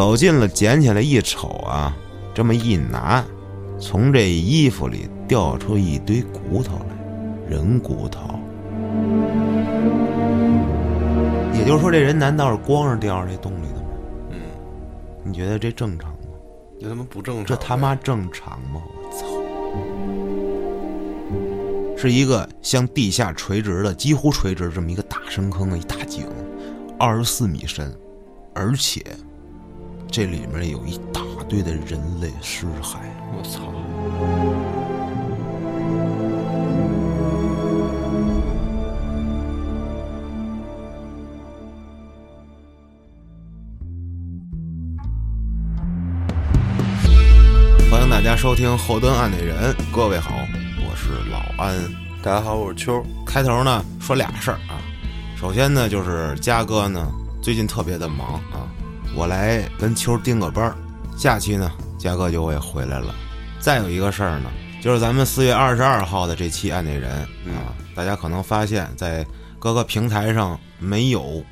走近了，捡起来一瞅啊，这么一拿，从这衣服里掉出一堆骨头来，人骨头。也就是说，这人难道是光着掉这洞里的吗？嗯，你觉得这正常吗？这他妈不正常，这他妈正常吗？我操！是一个向地下垂直的、几乎垂直这么一个大深坑的一大井，二十四米深，而且这里面有一大堆的人类尸骸。我操！欢迎大家收听后端案内人，各位好，我是老安。大家好，我是秋。开头呢说俩事儿啊，首先呢就是嘉哥呢最近特别的忙啊，我来跟秋盯个班儿，下期呢嘉哥就会回来了。再有一个事儿呢，就是咱们四月二十二号的这期案内人啊，大家可能发现，在各个平台上没有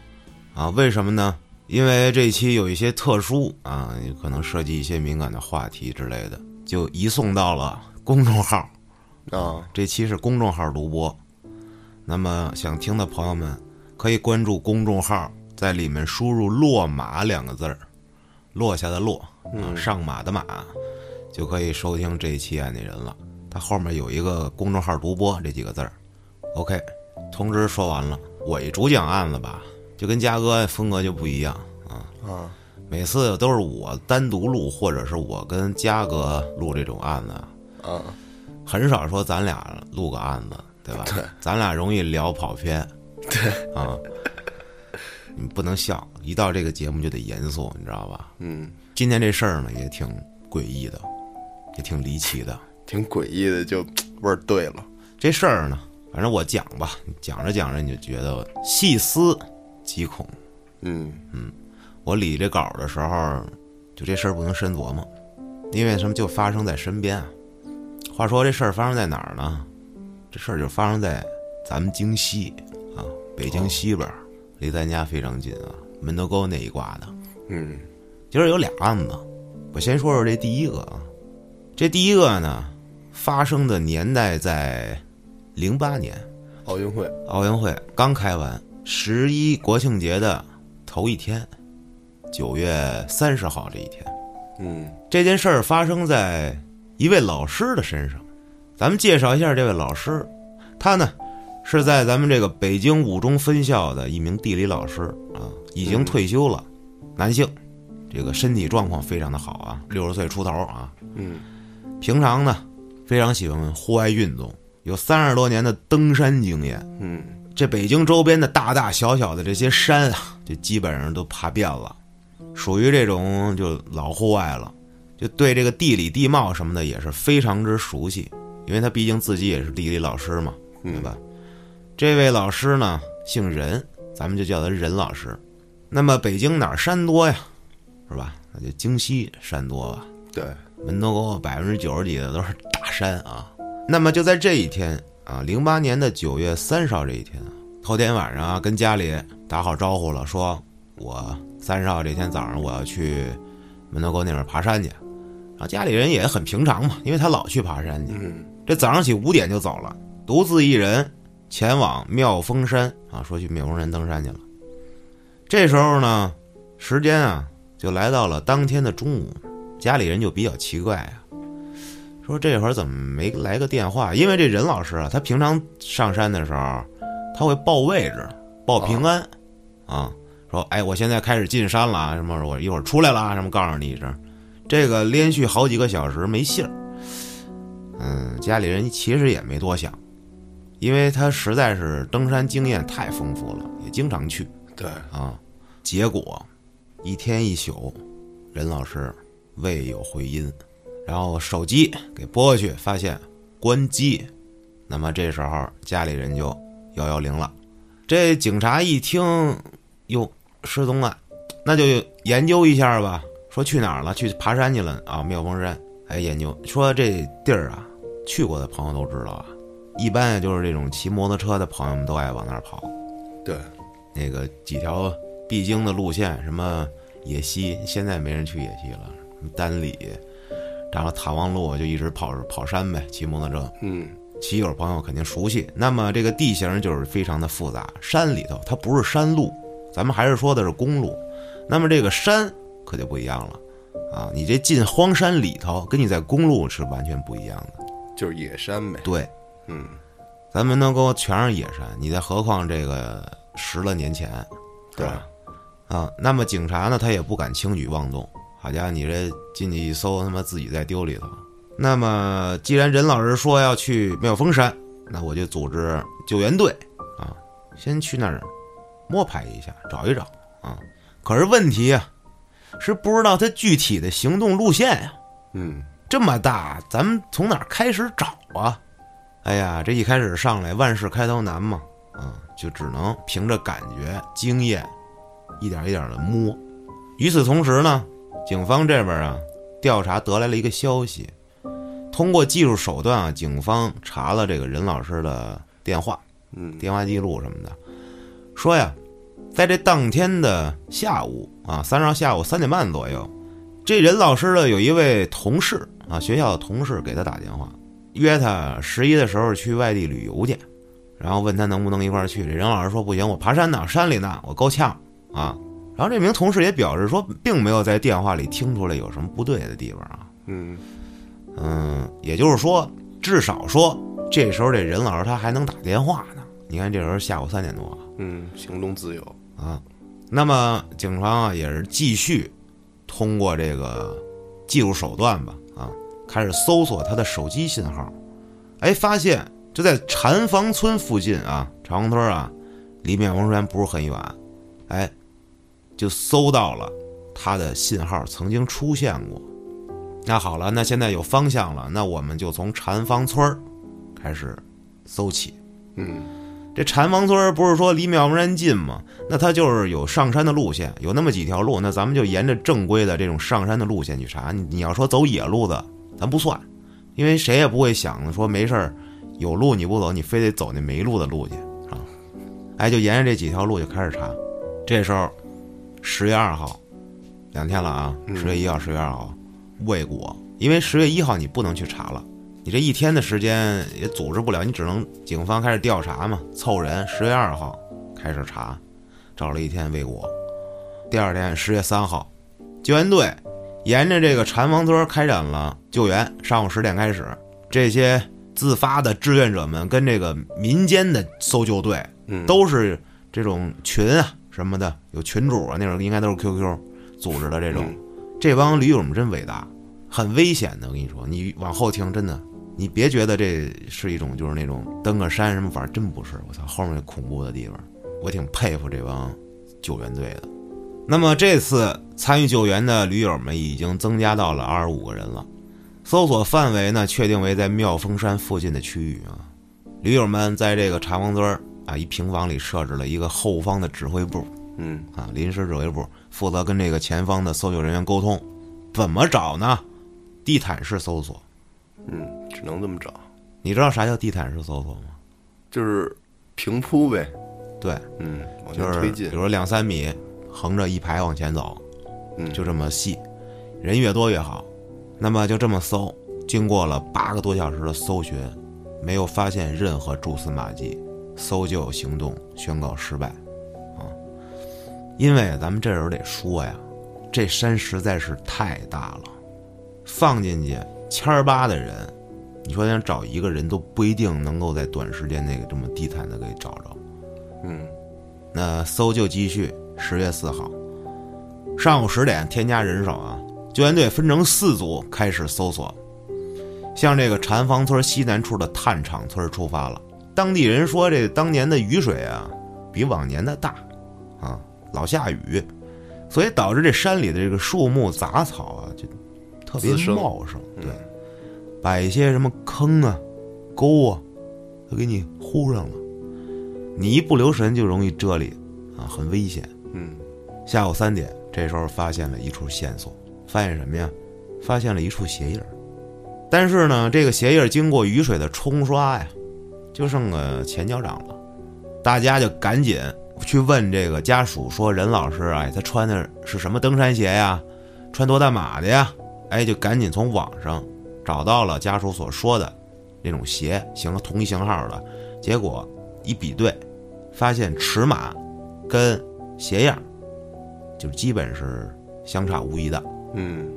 啊，为什么呢？因为这期有一些特殊啊，可能涉及一些敏感的话题之类的，就移送到了公众号。啊，这期是公众号独播，那么想听的朋友们可以关注公众号，在里面输入“落马”两个字儿，落下的落，啊，上马的马，就可以收听这一期案内人了。它后面有一个公众号独播这几个字儿。OK，通知说完了，我一主讲案子吧，就跟嘉哥风格就不一样啊。啊，每次都是我单独录，或者是我跟嘉哥录这种案子。啊，很少说咱俩录个案子，对吧？对，咱俩容易聊跑偏。对啊，你不能笑，一到这个节目就得严肃，你知道吧？嗯，今天这事儿呢也挺诡异的，也挺离奇的。挺诡异的，就味儿对了。这事儿呢，反正我讲吧，讲着讲着你就觉得细思极恐。嗯嗯我理这稿的时候，就这事儿不能深琢磨，因为什么就发生在身边啊。话说这事儿发生在哪儿呢？这事儿就发生在咱们京西啊，北京西边儿，离咱家非常近啊，门头沟那一挂的。嗯今儿有俩案子，我先说说这第一个啊。这第一个呢，发生的年代在零八年，奥运会。奥运会刚开完，十一国庆节的头一天，九月三十号这一天，嗯这件事儿发生在一位老师的身上。咱们介绍一下这位老师，他呢是在咱们这个北京五中分校的一名地理老师啊，已经退休了，男性，这个身体状况非常的好啊，六十岁出头啊。嗯平常呢非常喜欢户外运动，有三十多年的登山经验。嗯这北京周边的大大小小的这些山啊，就基本上都爬遍了，属于这种就老户外了，就对这个地理地貌什么的也是非常之熟悉，因为他毕竟自己也是地理老师嘛，对吧？这位老师呢姓任，咱们就叫他任老师。那么北京哪儿山多呀，是吧？那就京西山多吧。对，门头沟百分之九十几的都是大山啊。那么就在这一天啊，零八年的九月三十号这一天啊，头天晚上啊，跟家里打好招呼了，说我三十号这天早上我要去门头沟那边爬山去。然后家里人也很平常嘛，因为他老去爬山去。嗯这早上起五点就走了，独自一人前往妙峰山啊，说去妙峰山登山去了。这时候呢，时间啊就来到了当天的中午，家里人就比较奇怪啊，说这会儿怎么没来个电话？因为这任老师啊，他平常上山的时候，他会报位置、报平安，啊，说哎，我现在开始进山了啊，什么我一会儿出来了啊，什么告诉你一声。这个连续好几个小时没信儿，嗯，家里人其实也没多想，因为他实在是登山经验太丰富了，也经常去。对，啊，结果一天一宿，任老师未有回音，然后手机给拨过去，发现关机。那么这时候家里人就幺幺零了。这警察一听，哟，失踪了，那就研究一下吧。说去哪儿了？去爬山去了啊，妙峰山。哎，研究说这地儿啊，去过的朋友都知道啊，一般也就是这种骑摩托车的朋友们都爱往那儿跑。对，那个几条必经的路线，什么野溪，现在没人去野溪了，什么丹里，然后塔望路就一直跑跑山呗，骑摩托车。嗯骑友朋友肯定熟悉。那么这个地形就是非常的复杂，山里头它不是山路，咱们还是说的是公路。那么这个山可就不一样了啊！你这进荒山里头，跟你在公路是完全不一样的。就是野山呗。对，嗯咱们能够全是野山，你再何况这个十来年前，对吧？啊，那么警察呢，他也不敢轻举妄动。好家伙，你这进去一搜，他妈自己在丢里头。那么，既然任老师说要去妙峰山，那我就组织救援队啊，先去那儿摸排一下，找一找啊。可是问题啊，是不知道他具体的行动路线呀、嗯这么大，咱们从哪儿开始找啊？哎呀，这一开始上来万事开头难嘛，啊，就只能凭着感觉、经验，一点一点的摸。与此同时呢，警方这边啊，调查得来了一个消息，通过技术手段啊，警方查了这个任老师的电话、嗯电话记录什么的，说呀，在这当天的下午啊，三十号下午三点半左右，这任老师的有一位同事啊，学校的同事给他打电话，约他十一的时候去外地旅游去，然后问他能不能一块儿去。这任老师说不行，我爬山呢，山里呢，我够呛啊。然后这名同事也表示说，并没有在电话里听出来有什么不对的地方啊。嗯嗯，也就是说，至少说这时候这任老师他还能打电话呢。你看这时候下午三点多啊嗯，行动自由。啊，那么警方啊也是继续通过这个技术手段吧啊，开始搜索他的手机信号，哎，发现就在禅房村附近啊，禅房村啊，离妙峰山不是很远，哎，就搜到了他的信号曾经出现过。那好了，那现在有方向了，那我们就从禅房村儿开始搜起。嗯这禅房村儿不是说离妙峰山近吗？那它就是有上山的路线，有那么几条路，那咱们就沿着正规的这种上山的路线去查。你你要说走野路子，咱不算，因为谁也不会想说没事儿有路你不走，你非得走那没路的路去啊。哎，就沿着这几条路就开始查。这时候十月二号，两天了啊，十月一号、十月二号未果，因为十月一号你不能去查了。你这一天的时间也组织不了，你只能警方开始调查嘛，凑人。十月二号开始查，找了一天未果。第二天十月三号，救援队沿着这个禅房村开展了救援。上午十点开始，这些自发的志愿者们跟这个民间的搜救队嗯，都是这种群啊什么的，有群主啊，那种应该都是 QQ 组织的这种。嗯这帮驴友们真伟大，很危险的。我跟你说，你往后听，真的，你别觉得这是一种就是那种登个山什么，反正真不是。我操，后面那恐怖的地方，我挺佩服这帮救援队的。那么这次参与救援的驴友们已经增加到了二十五个人了，搜索范围呢确定为在妙峰山附近的区域啊。驴友们在这个茶房村儿啊一平房里设置了一个后方的指挥部，嗯啊，临时指挥部负责跟这个前方的搜救人员沟通，怎么找呢？地毯式搜索，嗯，只能这么找，你知道啥叫地毯式搜索吗？就是平铺呗。对，嗯，往就是前推进比。如说两三米，横着一排往前走，嗯，就这么细，人越多越好。那么就这么搜，经过了八个多小时的搜寻，没有发现任何蛛丝马迹，搜救行动宣告失败。啊，因为咱们这时候得说呀，这山实在是太大了，放进去千儿八的人，你说想找一个人都不一定能够在短时间内这么地毯的给找着。嗯那搜救继续，十月四号上午十点添加人手啊，救援队分成四组开始搜索，向这个禅房村西南处的炭厂村出发了。当地人说，这当年的雨水啊，比往年的大，啊，老下雨，所以导致这山里的这个树木杂草啊，就特别茂盛。嗯对，把一些什么坑啊、沟啊，都给你糊上了。你一不留神就容易遮里，啊，很危险。嗯下午三点，这时候发现了一处线索，发现什么呀？发现了一处鞋印儿。但是呢，这个鞋印儿经过雨水的冲刷呀，就剩个前脚掌了。大家就赶紧去问这个家属说：“任老师啊，他穿的是什么登山鞋呀？穿多大码的呀？”哎，就赶紧从网上找到了家属所说的那种鞋，型同一型号的。结果一比对，发现尺码跟鞋样就基本是相差无疑的。嗯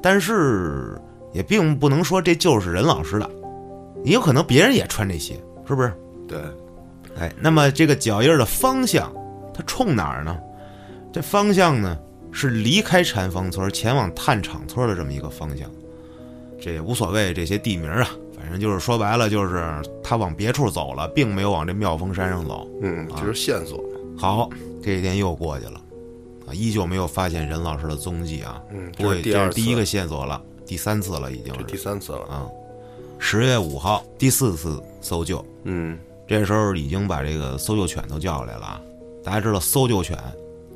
但是也并不能说这就是任老师的，也有可能别人也穿这鞋，是不是？对，哎，那么这个脚印儿的方向，它冲哪儿呢？这方向呢是离开禅房村前往炭厂村的这么一个方向。这也无所谓这些地名啊，反正就是说白了，就是他往别处走了，并没有往这妙峰山上走。嗯，这是线索嘛。好，这一天又过去了，啊，依旧没有发现任老师的踪迹啊。嗯，不会这是第一个线索了，第三次了已经是第三次了。啊。十月五号，第四次搜救，嗯这时候已经把这个搜救犬都叫来了啊。大家知道搜救犬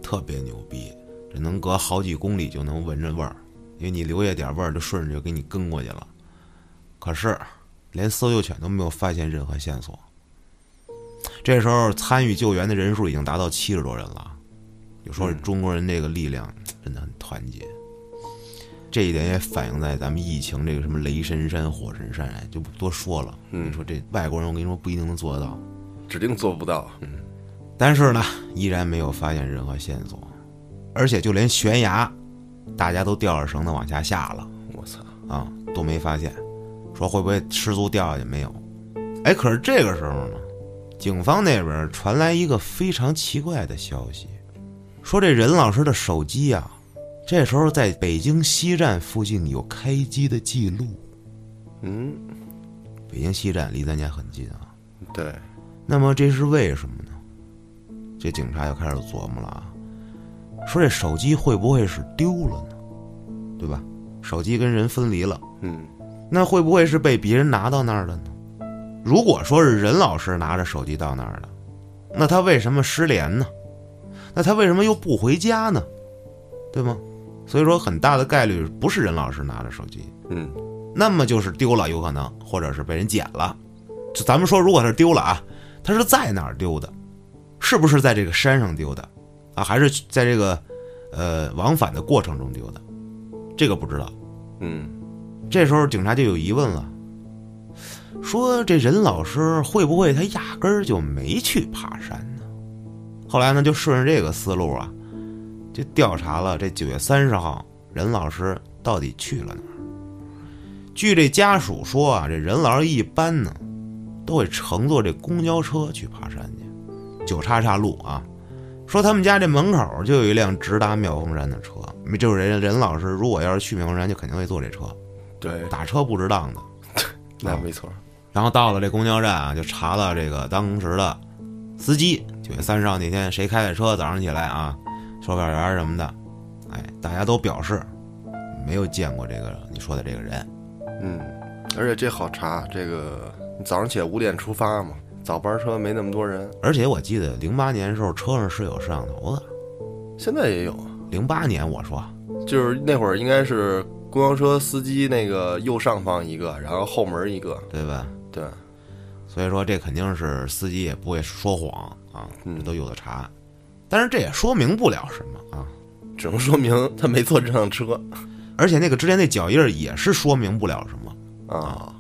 特别牛逼，这能隔好几公里就能闻着味儿，因为你留下点味儿，就顺着就给你跟过去了。可是连搜救犬都没有发现任何线索。这时候参与救援的人数已经达到七十多人了，就说嗯中国人这个力量真的很团结。这一点也反映在咱们疫情这个什么雷神山、火神山，哎，就不多说了。嗯你说这外国人，我跟你说不一定能做得到。指定做不到。嗯但是呢，依然没有发现任何线索，而且就连悬崖，大家都吊着绳子往下下了我操。啊，都没发现。说会不会失足掉下去？没有。哎，可是这个时候呢，警方那边传来一个非常奇怪的消息，说这任老师的手机啊，这时候在北京西站附近有开机的记录。嗯，北京西站离咱家很近啊，对，那么这是为什么呢？这警察又开始琢磨了啊，说这手机会不会是丢了呢？对吧？手机跟人分离了，嗯那会不会是被别人拿到那儿了呢？如果说是任老师拿着手机到那儿的，那他为什么失联呢？那他为什么又不回家呢？对吗？所以说很大的概率不是任老师拿着手机，嗯那么就是丢了，有可能，或者是被人捡了。就咱们说，如果是丢了啊，他是在哪儿丢的？是不是在这个山上丢的？啊，还是在这个呃往返的过程中丢的？这个不知道。嗯这时候警察就有疑问了，说这任老师会不会他压根儿就没去爬山呢？后来呢，就顺着这个思路啊，就调查了这九月三十号任老师到底去了哪儿。据这家属说啊，这任老师一般呢都会乘坐这公交车去爬山去，九叉叉路啊。说他们家这门口就有一辆直达妙峰山的车，就是人任老师如果要是去妙峰山，就肯定会坐这车。对，打车不值当的。那没错。然后到了这公交站啊，就查了这个当时的司机，九月三十号那天谁开的车，早上起来啊，售票员什么的，哎，大家都表示没有见过这个你说的这个人。嗯，而且这好查，这个你早上起来五点出发嘛，早班车没那么多人，而且我记得零八年的时候车上是有摄像头的，现在也有啊。零八年我说就是那会儿应该是公交车司机那个右上方一个，然后后门一个，对吧？对，所以说这肯定是司机也不会说谎啊，嗯这都有的查。但是这也说明不了什么啊，只能说明他没坐这辆车而且那个之前那脚印儿也是说明不了什么，啊。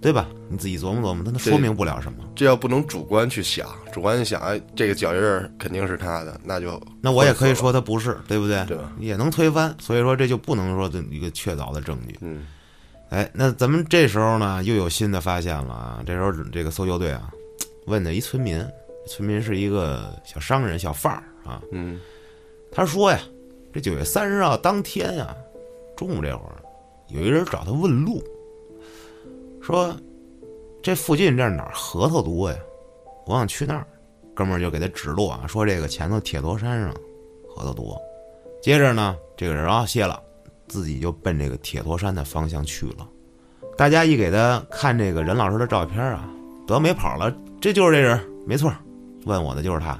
对吧？你自己琢磨琢磨，它这说明不了什么。这要不能主观去想，主观去想，哎，这个脚印儿肯定是他的，那就那我也可以说他不是，对不对？对吧？也能推翻，所以说这就不能说的一个确凿的证据。嗯哎，那咱们这时候呢又有新的发现了啊！这时候这个搜救队啊，问的一村民，村民是一个小商人、小贩儿啊，嗯他说呀，这九月三十号当天啊，中午这会儿，有一人找他问路，说这附近这儿哪儿核桃多呀？我想去那儿。哥们儿就给他指路啊，说这个前头铁头山上核桃多。接着呢，这个人啊谢了，自己就奔这个铁陀山的方向去了。大家一给他看这个任老师的照片啊，得没跑了，这就是这人，没错，问我的就是他。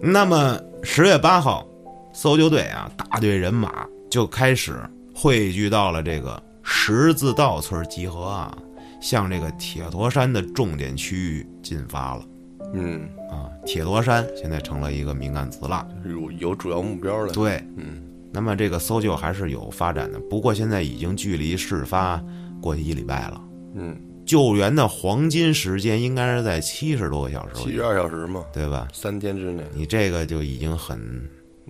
那么十月八号，搜救队啊，大队人马就开始汇聚到了这个十字道村集合啊，向这个铁陀山的重点区域进发了。嗯，啊，铁陀山现在成了一个敏感词了。有有主要目标了。对，嗯那么这个搜救还是有发展的，不过现在已经距离事发过去一礼拜了。嗯，救援的黄金时间应该是在七十多个小时，七十二小时嘛，对吧？三天之内，你这个就已经很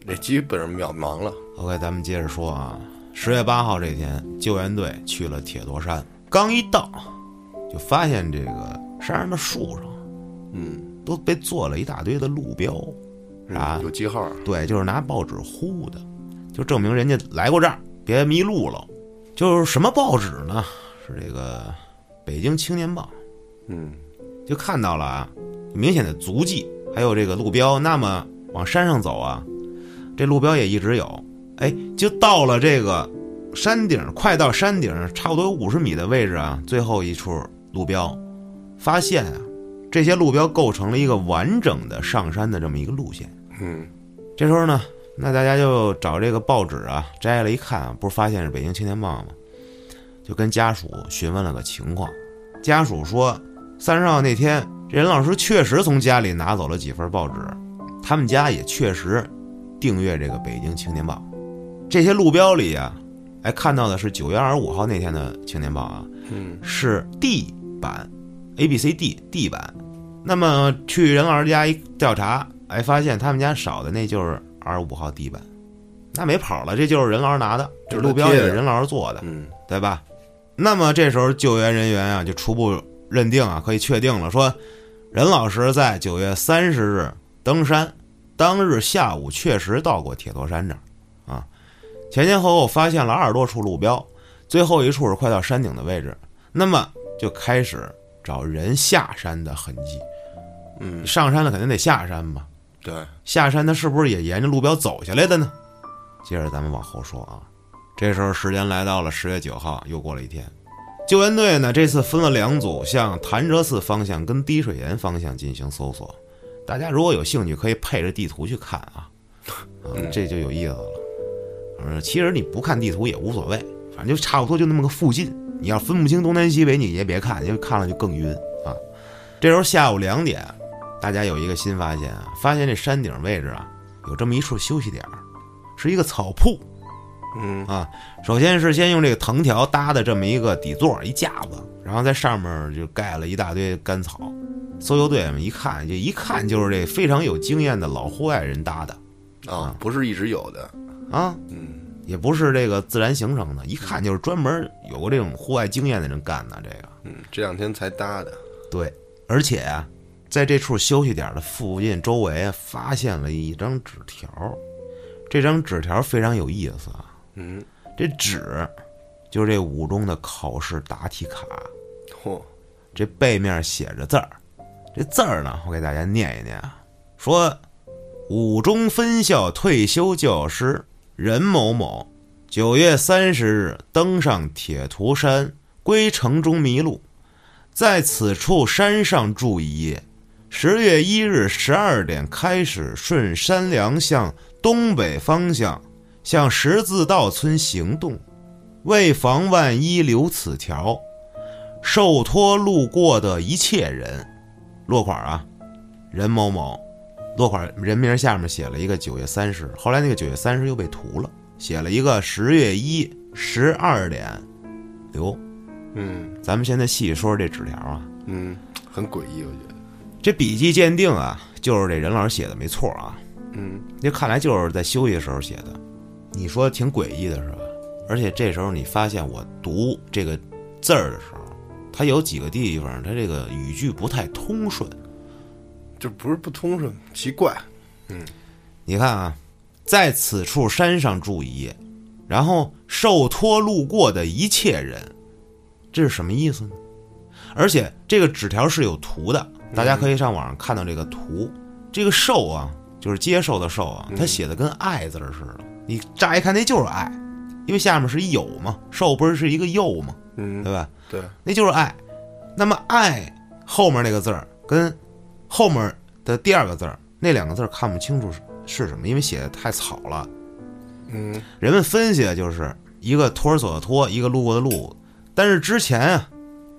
那基本上渺茫了。OK。咱们接着说啊，十月八号这天，救援队去了铁罗山，刚一到，就发现这个山上的树上嗯，都被做了一大堆的路标，啥嗯？有记号。对，就是拿报纸糊的，就证明人家来过这儿，别迷路了。就是什么报纸呢？是这个《北京青年报嗯》，就看到了啊，明显的足迹，还有这个路标。那么往山上走啊，这路标也一直有。哎，就到了这个山顶，快到山顶，差不多有五十米的位置啊，最后一处路标，发现啊，这些路标构成了一个完整的上山的这么一个路线。嗯这时候呢，那大家就找这个报纸啊，摘了一看啊，不是发现是《北京青年报》吗？就跟家属询问了个情况。家属说，三十号那天，这任老师确实从家里拿走了几份报纸，他们家也确实订阅这个《北京青年报》。这些路标里啊，哎，看到的是九月二十五号那天的《青年报》啊，嗯是 D 版，A B C D D 版。那么去任老师家一调查，哎，发现他们家少的那就是二十五号地板，那没跑了，这就是任老师拿的，这路标也是任老师做的，嗯对吧？那么这时候救援人员啊，就初步认定啊，可以确定了，说任老师在九月三十日登山，当日下午确实到过铁头山这儿，啊，前前后后发现了二十多处路标，最后一处是快到山顶的位置，那么就开始找人下山的痕迹。嗯，上山了肯定得下山吧？对，下山他是不是也沿着路标走下来的呢？接着咱们往后说啊，这时候时间来到了十月九号，又过了一天。救援队呢这次分了两组，向潭柘寺方向跟滴水岩方向进行搜索。大家如果有兴趣，可以配着地图去看啊，啊，这就有意思了。呃，其实你不看地图也无所谓，反正就差不多就那么个附近。你要分不清东南西北，你也别看，因为看了就更晕啊。这时候下午两点，大家有一个新发现啊，发现这山顶位置啊有这么一处休息点儿，是一个草铺嗯啊。首先是先用这个藤条搭的这么一个底座一架子，然后在上面就盖了一大堆干草。搜救队们一看，就一看就是这非常有经验的老户外人搭的啊，不是一直有的。啊，嗯也不是这个自然形成的，一看就是专门有过这种户外经验的人干的。这个嗯，这两天才搭的。对，而且啊，在这处休息点的附近周围啊，发现了一张纸条。这张纸条非常有意思啊，嗯，这纸就是这五中的考试答题卡，嚯，这背面写着字儿。这字儿呢，我给大家念一念啊，说五中分校退休教师任某某，九月三十日登上铁图山，归城中迷路，在此处山上住一夜。十月一日十二点开始顺山梁向东北方向向十字道村行动，为防万一留此条，受托路过的一切人，落款啊，任某某，落款人名下面写了一个九月三十，后来那个九月三十又被涂了，写了一个十月一十二点留。嗯咱们现在细说说这纸条啊，嗯，很诡异，我觉得。这笔迹鉴定啊，就是这任老师写的没错啊，嗯那看来就是在休息的时候写的。你说挺诡异的是吧？而且这时候你发现我读这个字儿的时候，它有几个地方它这个语句不太通顺。这不是不通顺，奇怪。嗯你看啊，在此处山上住一夜，然后受托路过的一切人，这是什么意思呢？而且这个纸条是有图的，大家可以上网上看到这个图。这个受啊，就是接受的受啊，它写的跟爱字儿似的。你乍一看那就是爱，因为下面是一有嘛，受不是是一个又嘛，嗯对，吧？对，那就是爱。那么爱后面那个字儿跟后面的第二个字儿那两个字儿看不清楚是是什么，因为写的太草了。嗯人们分析的就是一个托儿所的托，一个路过的路。但是之前啊，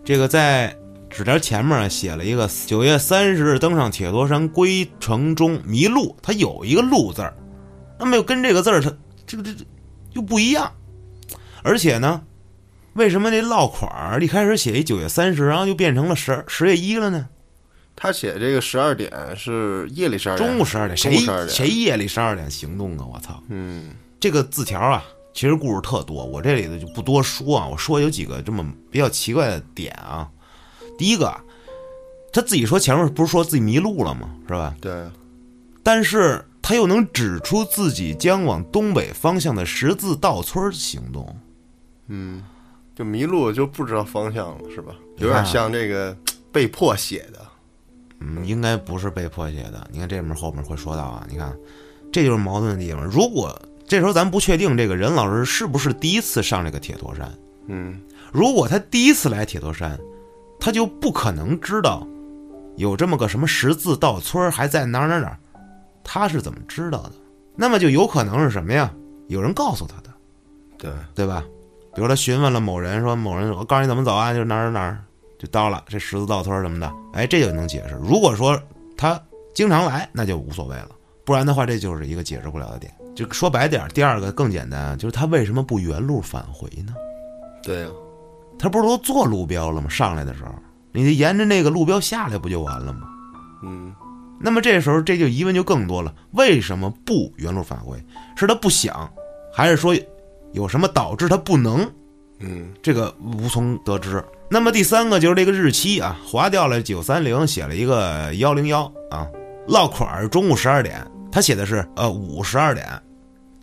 这个在纸条前面啊写了一个九月三十日登上铁罗山归程中迷路，他有一个路字儿，那么又跟这个字儿它这个这这又不一样，而且呢，为什么这落款儿一开始写一九月三十，然后就变成了十十月一了呢？他写这个十二点是夜里十二点，中午十二点，谁谁夜里十二点行动啊？我操！嗯这个字条啊，其实故事特多，我这里头就不多说啊。我说有几个这么比较奇怪的点啊。第一个啊，他自己说前面不是说自己迷路了吗？是吧？对，但是他又能指出自己将往东北方向的十字道村行动。嗯，就迷路就不知道方向了，是吧？有点像这个被迫写的，嗯，应该不是被迫写的。你看这面后面会说到啊，你看，这就是矛盾的地方。如果这时候咱不确定这个任老师是不是第一次上这个铁头山，嗯如果他第一次来铁头山，他就不可能知道有这么个什么十字道村儿还在哪儿哪儿哪儿，他是怎么知道的？那么就有可能是什么呀？有人告诉他的，对，对吧？比如他询问了某人，说某人我告诉你怎么走啊，就是哪儿哪儿哪儿就到了这十字道村儿什么的，哎，这就能解释。如果说他经常来，那就无所谓了，不然的话，这就是一个解释不了的点。就说白点儿，第二个更简单，就是他为什么不原路返回呢？对呀，他不是都做路标了吗？上来的时候，你就沿着那个路标下来不就完了吗？嗯那么这时候这就疑问就更多了，为什么不原路返回？是他不想，还是说有什么导致他不能？嗯这个无从得知。那么第三个就是这个日期啊，划掉了九三零，写了一个幺零幺啊，落款儿中午十二点，他写的是呃午十二点。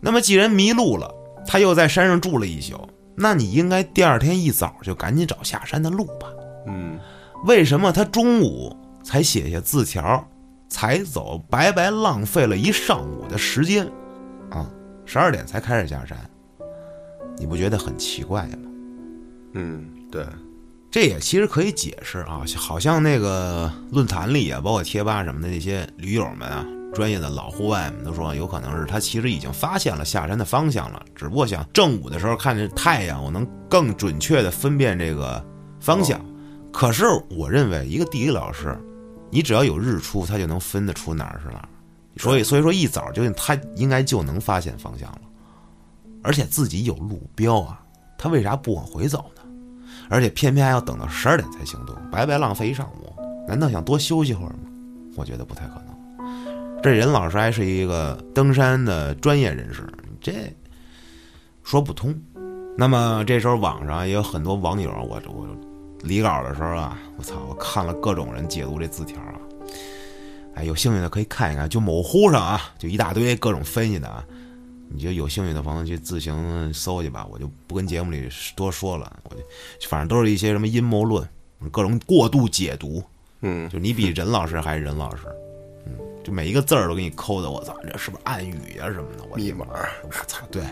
那么既然迷路了，他又在山上住了一宿，那你应该第二天一早就赶紧找下山的路吧？嗯为什么他中午才写下字条，才走，白白浪费了一上午的时间，啊，十二点才开始下山，你不觉得很奇怪吗？嗯，对，这也其实可以解释啊，好像那个论坛里啊，包括贴吧什么的那些驴友们啊，专业的老户外们都说，有可能是他其实已经发现了下山的方向了，只不过想正午的时候看着太阳，我能更准确的分辨这个方向。可是我认为，一个地理老师，你只要有日出，他就能分得出哪儿是哪儿。所以，所以说一早就他应该就能发现方向了，而且自己有路标啊，他为啥不往回走呢？而且偏偏还要等到十二点才行动，白白浪费一上午。难道想多休息会儿吗？我觉得不太可能。这任老师还是一个登山的专业人士，这说不通。那么这时候网上也有很多网友，我我离稿的时候啊，我操，我看了各种人解读这字条啊，哎，有兴趣的可以看一看，就某乎上啊，就一大堆各种分析的啊。你就有兴趣的朋友去自行搜去吧，我就不跟节目里多说了。我就反正都是一些什么阴谋论，各种过度解读。嗯就你比任老师还是任老师，嗯，就每一个字儿都给你抠的，我操，这是不是暗语呀、什么的？我密码，我操，对，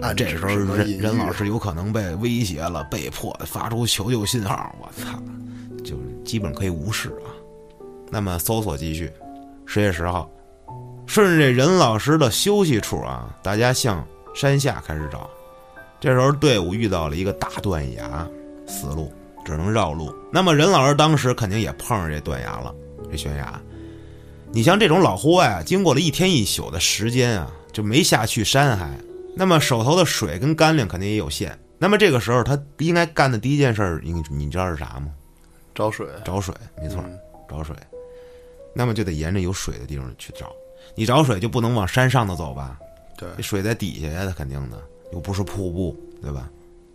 啊这时候任任老师有可能被威胁了，被迫地发出求救信号，我操，就是基本可以无视啊。那么搜索继续，十月十号，顺着这任老师的休息处啊，大家向山下开始找。这时候队伍遇到了一个大断崖，死路，只能绕路。那么任老师当时肯定也碰上这断崖了，这悬崖。你像这种老户外啊，经过了一天一宿的时间啊，就没下去山还，那么手头的水跟干粮肯定也有限。那么这个时候他应该干的第一件事儿，你你知道是啥吗？找水，找水，没错，嗯找水。那么就得沿着有水的地方去找。你找水就不能往山上头走吧？对，水在底下呀，它肯定的，又不是瀑布，对吧？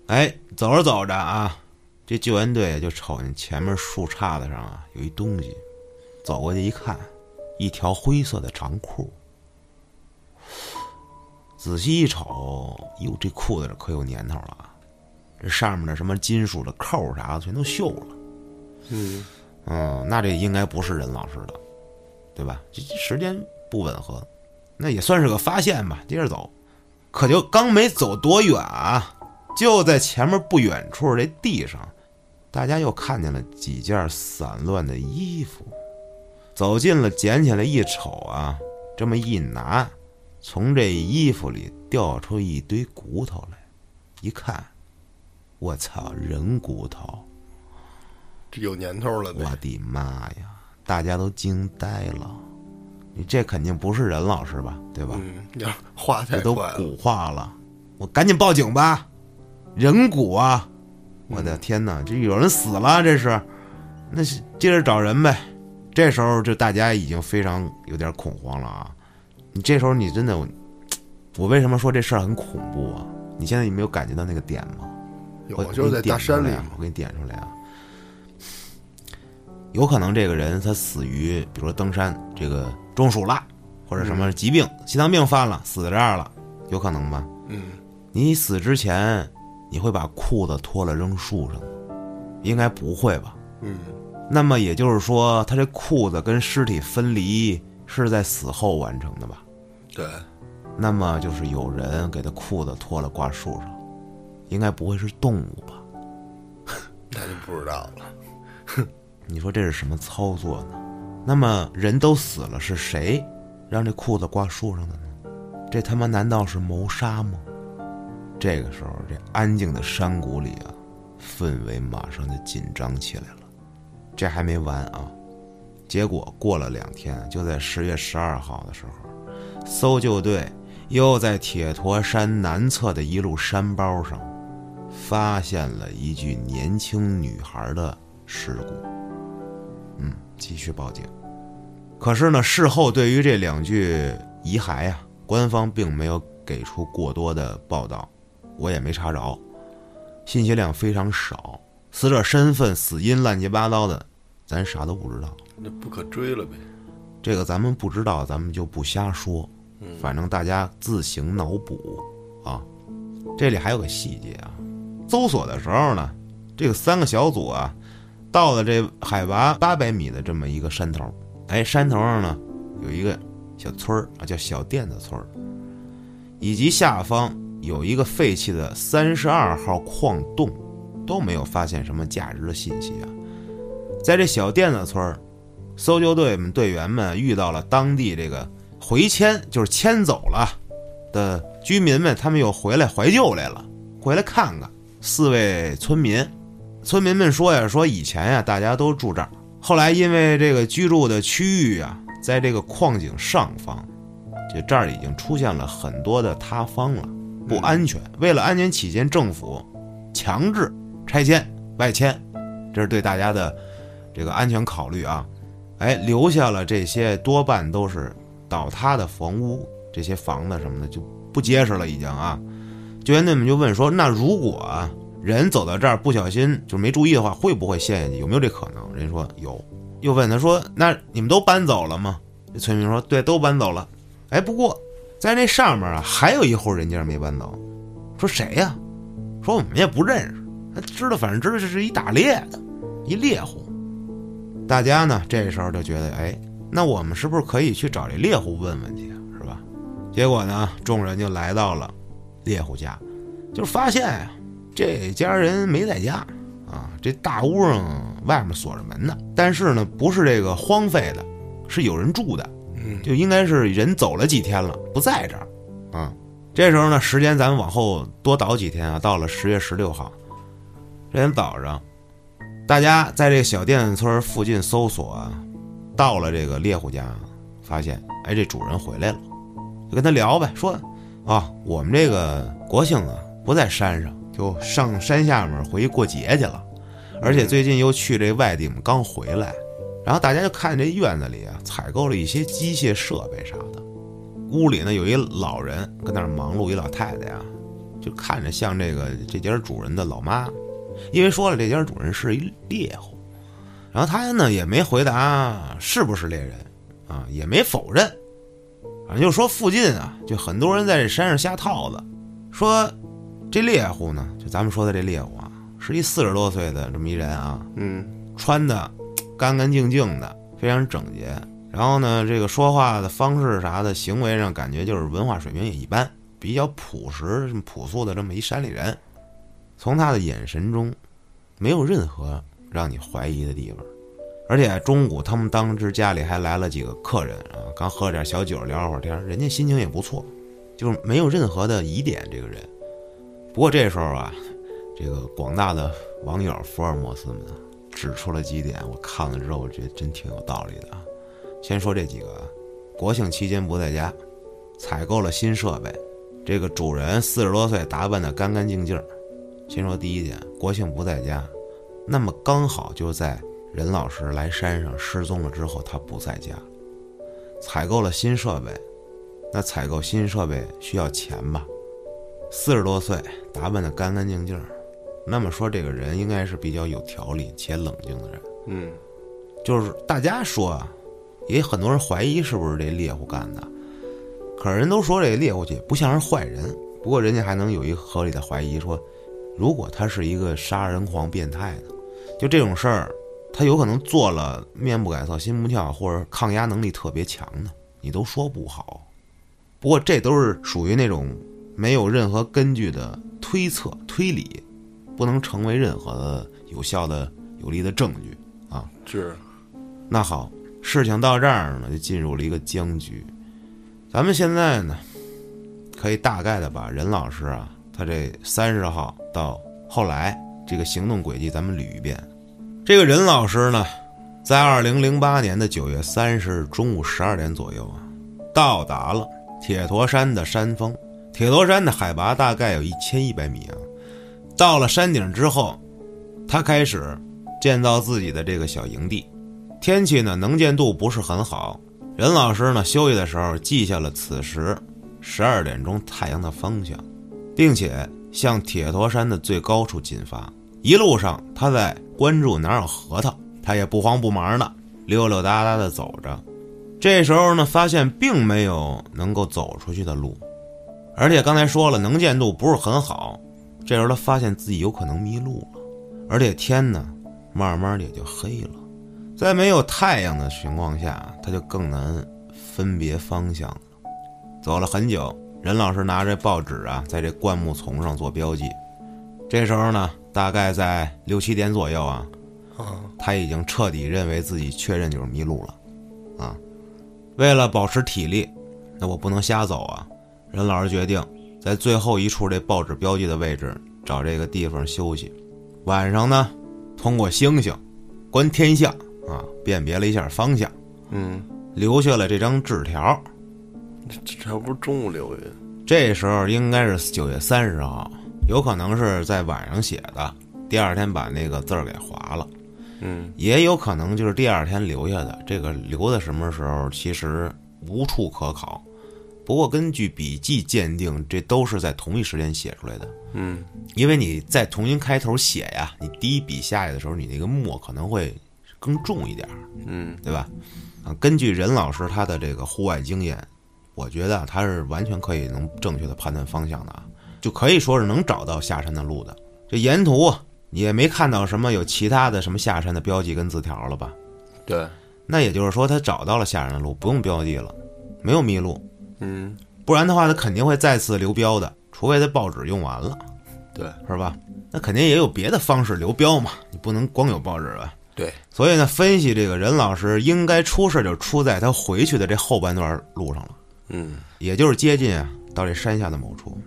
哎，走着走着啊，这救援队就瞅见前面树杈子上啊有一东西，走过去一看，一条灰色的长裤。仔细一瞅，哟，这裤子这可有年头了啊！这上面的什么金属的扣啥的全都锈了。嗯嗯，那这应该不是任老师的，对吧？这这时间不吻合，那也算是个发现吧。接着走，可就刚没走多远啊，就在前面不远处这地上，大家又看见了几件散乱的衣服。走近了，捡起来一瞅啊，这么一拿，从这衣服里掉出一堆骨头来，一看，我操，人骨头！这有年头了呗我。的妈呀！大家都惊呆了，你这肯定不是人老师吧？对吧？嗯，要是话太这都，骨化了，我赶紧报警吧！人骨啊！我的天哪，这有人死了，这是，那是接着找人呗。这时候就大家已经非常有点恐慌了啊！你这时候你真的，我为什么说这事儿很恐怖啊？你现在有没有感觉到那个点吗？我有就是在大山里。我给你点出来啊。有可能这个人他死于，比如说登山这个中暑了，或者什么疾病，心脏病犯了，死在这儿了，有可能吧？嗯，你死之前，你会把裤子脱了扔树上吗？应该不会吧？嗯，那么也就是说，他这裤子跟尸体分离是在死后完成的吧？对，那么就是有人给他裤子脱了挂树上，应该不会是动物吧？那就不知道了。哼 你说这是什么操作呢？那么人都死了，是谁让这裤子挂树上的呢？这他妈难道是谋杀吗？这个时候，这安静的山谷里啊，氛围马上就紧张起来了。这还没完啊！结果过了两天，就在十月十二号的时候，搜救队又在铁驼山南侧的一路山包上，发现了一具年轻女孩的尸骨。嗯，继续报警。可是呢，事后对于这两具遗骸呀、官方并没有给出过多的报道，我也没查着，信息量非常少，死者身份、死因乱七八糟的，咱啥都不知道。那不可追了呗。这个咱们不知道，咱们就不瞎说，反正大家自行脑补啊。这里还有个细节啊，搜索的时候呢，这个三个小组啊，到了这海拔八百米的这么一个山头，哎，山头上呢有一个小村儿啊，叫小店子村儿，以及下方有一个废弃的三十二号矿洞，都没有发现什么价值的信息啊。在这小甸子村儿，搜救队们队员们遇到了当地这个回迁，就是迁走了的居民们，他们又回来怀旧来了，回来看看。四位村民，村民们说呀，说以前呀大家都住这儿，后来因为这个居住的区域啊，在这个矿井上方，就这儿已经出现了很多的塌方了，不安全。为了安全起见，政府强制拆迁外迁，这是对大家的这个安全考虑啊。哎，留下了这些多半都是倒塌的房屋，这些房子什么的就不结实了，已经啊。救援队们就问说：“那如果人走到这儿不小心就没注意的话，会不会陷下去？有没有这可能？”人说有。又问他说：“那你们都搬走了吗？”这村民说：“对，都搬走了。”哎，不过在那上面啊还有一户人家没搬走。说谁呀、说我们也不认识，他知道，反正知道这是一打猎的，一猎户。大家呢这时候就觉得，哎，那我们是不是可以去找这猎户问问去啊，是吧？结果呢，众人就来到了猎户家，就是发现呀、这家人没在家啊，这大屋上外面锁着门呢，但是呢，不是这个荒废的，是有人住的，嗯，就应该是人走了几天了，不在这儿啊。这时候呢，时间咱们往后多倒几天啊，到了十月十六号，这天早上，大家在这个小甸子村附近搜索啊，到了这个猎户家，发现哎，这主人回来了，就跟他聊呗，说啊，我们这个国庆啊不在山上，就上山下面回去过节去了，而且最近又去这外地们，刚回来。然后大家就看这院子里啊，采购了一些机械设备啥的。屋里呢有一老人跟那儿忙碌，一老太太呀，就看着像这个这家主人的老妈，因为说了这家主人是一猎户，然后他呢也没回答是不是猎人啊，也没否认，反正就说附近啊就很多人在这山上下套子，说这猎户呢，就咱们说的这猎户啊，是一四十多岁的这么一人啊，嗯，穿的干干净净的，非常整洁。然后呢，这个说话的方式啥的，行为上感觉就是文化水平也一般，比较朴实、朴素的这么一山里人。从他的眼神中，没有任何让你怀疑的地方。而且中午他们当时家里还来了几个客人啊，刚喝点小酒聊会儿天，人家心情也不错，就是没有任何的疑点。这个人，不过这时候啊，这个广大的网友福尔摩斯们指出了几点，我看了之后，我觉得真挺有道理的啊。先说这几个，国庆期间不在家，采购了新设备，这个主人四十多岁，打扮的干干净净。先说第一点，国庆不在家，那么刚好就在任老师来山上失踪了之后，他不在家，采购了新设备，那采购新设备需要钱吧？四十多岁，打扮的干干净净，那么说这个人应该是比较有条理且冷静的人。嗯，就是大家说啊，也很多人怀疑是不是这猎户干的，可是人都说这猎户去不像是坏人，不过人家还能有一个合理的怀疑，说如果他是一个杀人狂变态呢，就这种事儿，他有可能做了面不改色心不跳，或者抗压能力特别强的，你都说不好。不过这都是属于那种没有任何根据的推测推理，不能成为任何的有效的有力的证据啊。是，那好，事情到这儿呢，就进入了一个僵局。咱们现在呢，可以大概的把任老师啊，他这三十号到后来这个行动轨迹，咱们捋一遍。这个任老师呢，在二零零八年的九月三十日中午十二点左右啊，到达了铁驼山的山峰。铁驼山的海拔大概有一千一百米啊。到了山顶之后，他开始建造自己的这个小营地。天气呢能见度不是很好，任老师呢休息的时候记下了此时十二点钟太阳的方向，并且向铁驼山的最高处进发。一路上他在关注哪有核桃，他也不慌不忙的溜溜达达的走着。这时候呢，发现并没有能够走出去的路，而且刚才说了能见度不是很好。这时候他发现自己有可能迷路了，而且天呢慢慢也就黑了。在没有太阳的情况下，他就更难分别方向了。走了很久，任老师拿着报纸啊，在这灌木丛上做标记。这时候呢，大概在六七点左右啊，啊，他已经彻底认为自己确认就是迷路了，啊，为了保持体力，那我不能瞎走啊。任老师决定在最后一处这报纸标记的位置找这个地方休息。晚上呢，通过星星观天象啊，辨别了一下方向，嗯，留下了这张纸条。这这不是中午留的，这时候应该是九月三十号，有可能是在晚上写的，第二天把那个字儿给划了。嗯也有可能就是第二天留下的。这个留的什么时候，其实无处可考。不过根据笔迹鉴定，这都是在同一时间写出来的。嗯因为你在重新开头写呀，你第一笔下去的时候，你那个墨可能会更重一点儿，嗯对吧？啊，根据任老师他的这个户外经验，我觉得啊他是完全可以能正确的判断方向的啊，就可以说是能找到下山的路的。这沿途你也没看到什么有其他的什么下山的标记跟字条了吧？对，那也就是说他找到了下山的路，不用标记了，没有迷路。嗯不然的话，他肯定会再次留标的，除非他报纸用完了，对是吧？那肯定也有别的方式留标嘛，你不能光有报纸吧？对，所以呢，分析这个任老师应该出事就出在他回去的这后半段路上了，嗯。也就是接近啊到这山下的某处。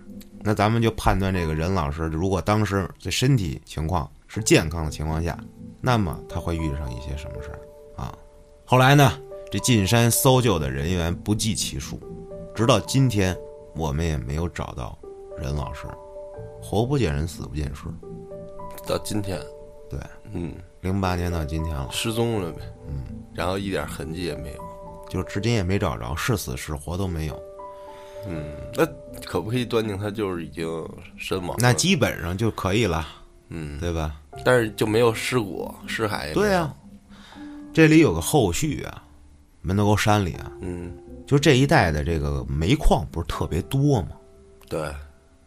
那咱们就判断这个任老师，如果当时这身体情况是健康的情况下，那么他会遇上一些什么事儿？啊？后来呢，这进山搜救的人员不计其数，直到今天我们也没有找到任老师，活不见人，死不见尸。到今天，对，嗯，零八年到今天了，失踪了呗，嗯，然后一点痕迹也没有，就至今也没找着，是死是活都没有。嗯，那可不可以断定他就是已经身亡？那基本上就可以了，嗯，对吧？但是就没有尸骨、尸骸对呀、这里有个后续啊，门头沟山里啊，嗯，就这一带的这个煤矿不是特别多吗？对，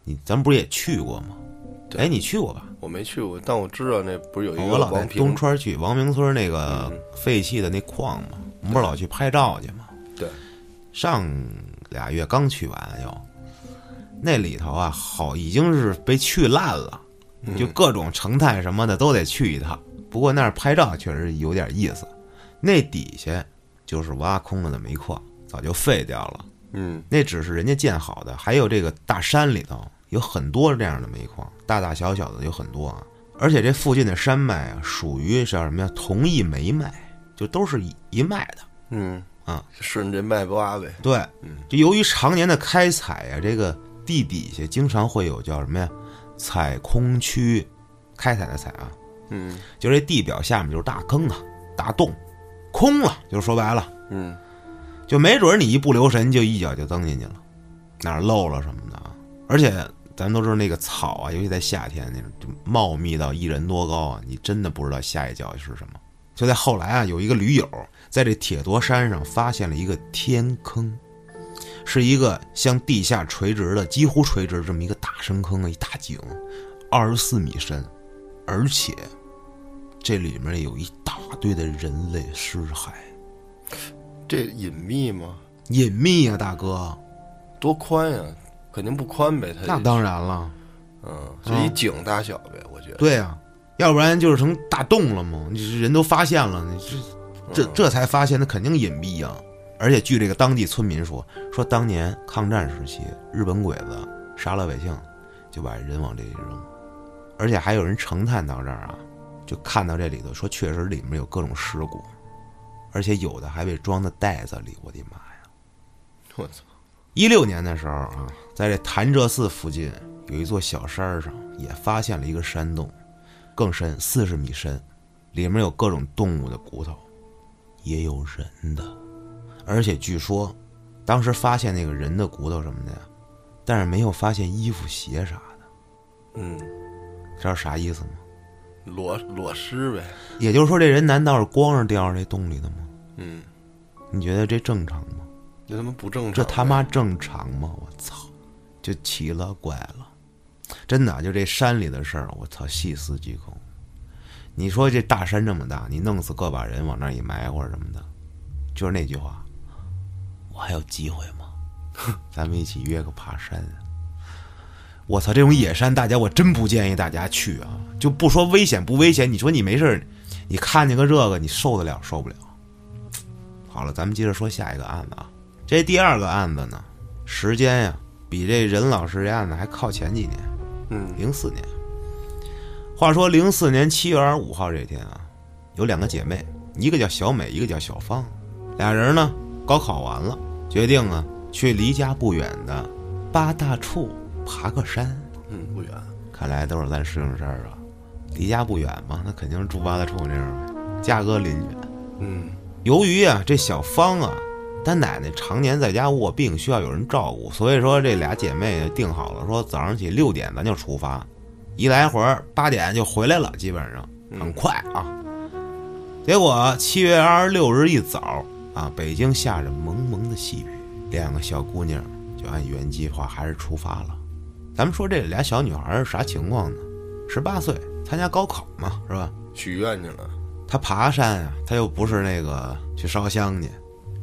你咱们不是也去过吗？对哎，你去过吧？我没去过，但我知道那不是有一我老在个东川去王明村那个嗯废弃的那矿嘛，我们不是老去拍照去吗？对，上俩月刚去完又，那里头啊，好已经是被去烂了，嗯就各种成态什么的都得去一趟。不过那儿拍照确实有点意思，那底下就是挖空了的煤矿，早就废掉了。嗯那只是人家建好的，还有这个大山里头有很多这样的煤矿，大大小小的有很多啊。而且这附近的山脉啊，属于叫什么呀？同一煤脉，就都是一一脉的。嗯啊，顺这脉挖呗。对，嗯这由于常年的开采呀，这个地底下经常会有叫什么呀？采空区，开采的采啊，嗯就这地表下面就是大坑啊、大洞，空了，就是说白了，嗯就没准你一不留神就一脚就蹬进去了，哪儿漏了什么的啊。而且咱们都知道那个草啊，尤其在夏天那种，就茂密到一人多高啊，你真的不知道下一脚是什么。就在后来啊，有一个驴友在这铁铎山上发现了一个天坑，是一个向地下垂直的、几乎垂直这么一个大深坑的一大井，二十四米深，而且这里面有一大堆的人类尸骸，这隐秘吗？隐秘啊，大哥，多宽呀？肯定不宽呗。它那当然了，嗯，就一井大小呗，我觉得。对啊，要不然就是成大洞了嘛，你这人都发现了，你这这这才发现，那肯定隐蔽呀。而且据这个当地村民说，说当年抗战时期，日本鬼子杀老百姓，就把人往这里扔，而且还有人成探到这儿啊，就看到这里头，说确实里面有各种尸骨，而且有的还被装在袋子里，我的妈呀！我操！一六年的时候啊，在这潭柘寺附近有一座小山上，也发现了一个山洞，更深，四十米深，里面有各种动物的骨头，也有人的，而且据说，当时发现那个人的骨头什么的呀，但是没有发现衣服鞋啥的，嗯，知道啥意思吗？裸裸尸呗。也就是说，这人难道是光着掉到这洞里的吗？嗯，你觉得这正常吗？这他妈不正常。这他妈正常吗？我操，就奇了怪了，真的，就这山里的事儿，我操，细思极恐。你说这大山这么大，你弄死个把人往那儿一埋或者什么的，就是那句话，我还有机会吗？咱们一起约个爬山。我操，这种野山，大家我真不建议大家去啊！就不说危险不危险，你说你没事儿你看见个这个，你受得了受不了？好了，咱们接着说下一个案子啊。这第二个案子呢，时间呀比这任老师这案子还靠前几年，嗯零四年。话说零四年七月二十五号这天啊，有两个姐妹，一个叫小美，一个叫小芳，俩人呢高考完了，决定啊去离家不远的八大处爬个山。嗯，不远。看来都是咱师兄事儿啊，离家不远嘛，那肯定是住八大处那样呗，家隔邻居。嗯由于啊，这小芳啊，她奶奶常年在家卧病，需要有人照顾，所以说这俩姐妹定好了，说早上起六点咱就出发，一来回儿八点就回来了，基本上很快啊。结果七月二十六日一早啊，北京下着蒙蒙的细雨，两个小姑娘就按原计划还是出发了。咱们说这俩小女孩是啥情况呢？十八岁，参加高考嘛，是吧？许愿去了。她爬山啊，她又不是那个去烧香去，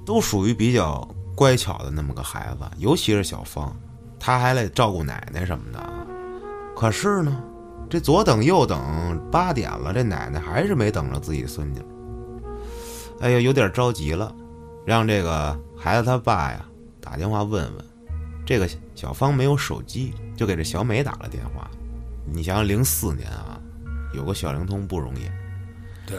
都属于比较乖巧的那么个孩子，尤其是小芳，他还得照顾奶奶什么的。可是呢，这左等右等，八点了，这奶奶还是没等着自己孙女。哎呀，有点着急了，让这个孩子他爸呀打电话问问。这个小芳没有手机，就给这小美打了电话。你想想，零四年啊，有个小灵通不容易。对，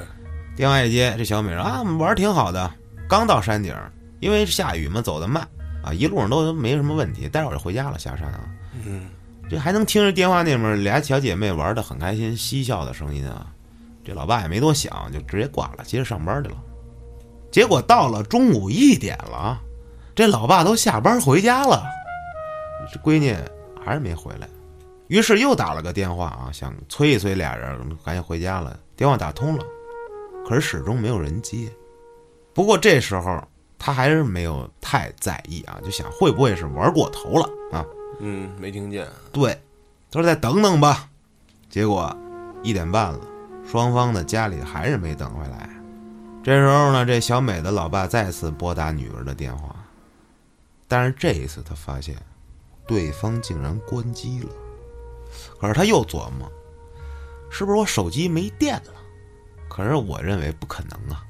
电话一接，这小美说啊，我们玩儿挺好的，刚到山顶儿，因为下雨嘛，走得慢啊，一路上都没什么问题，待会儿就回家了，下山啊。嗯这还能听着电话那面俩小姐妹玩的很开心，嬉笑的声音啊。这老爸也没多想，就直接挂了，接着上班去了。结果到了中午一点了，这老爸都下班回家了，这闺女还是没回来。于是又打了个电话啊，想催一催俩人，赶紧回家了。电话打通了，可是始终没有人接。不过这时候他还是没有太在意啊，就想会不会是玩过头了啊？嗯，没听见。对，他说再等等吧。结果一点半了，双方的家里还是没等回来。这时候呢，这小美的老爸再次拨打女儿的电话，但是这一次他发现对方竟然关机了。可是他又琢磨，是不是我手机没电了？可是我认为不可能啊，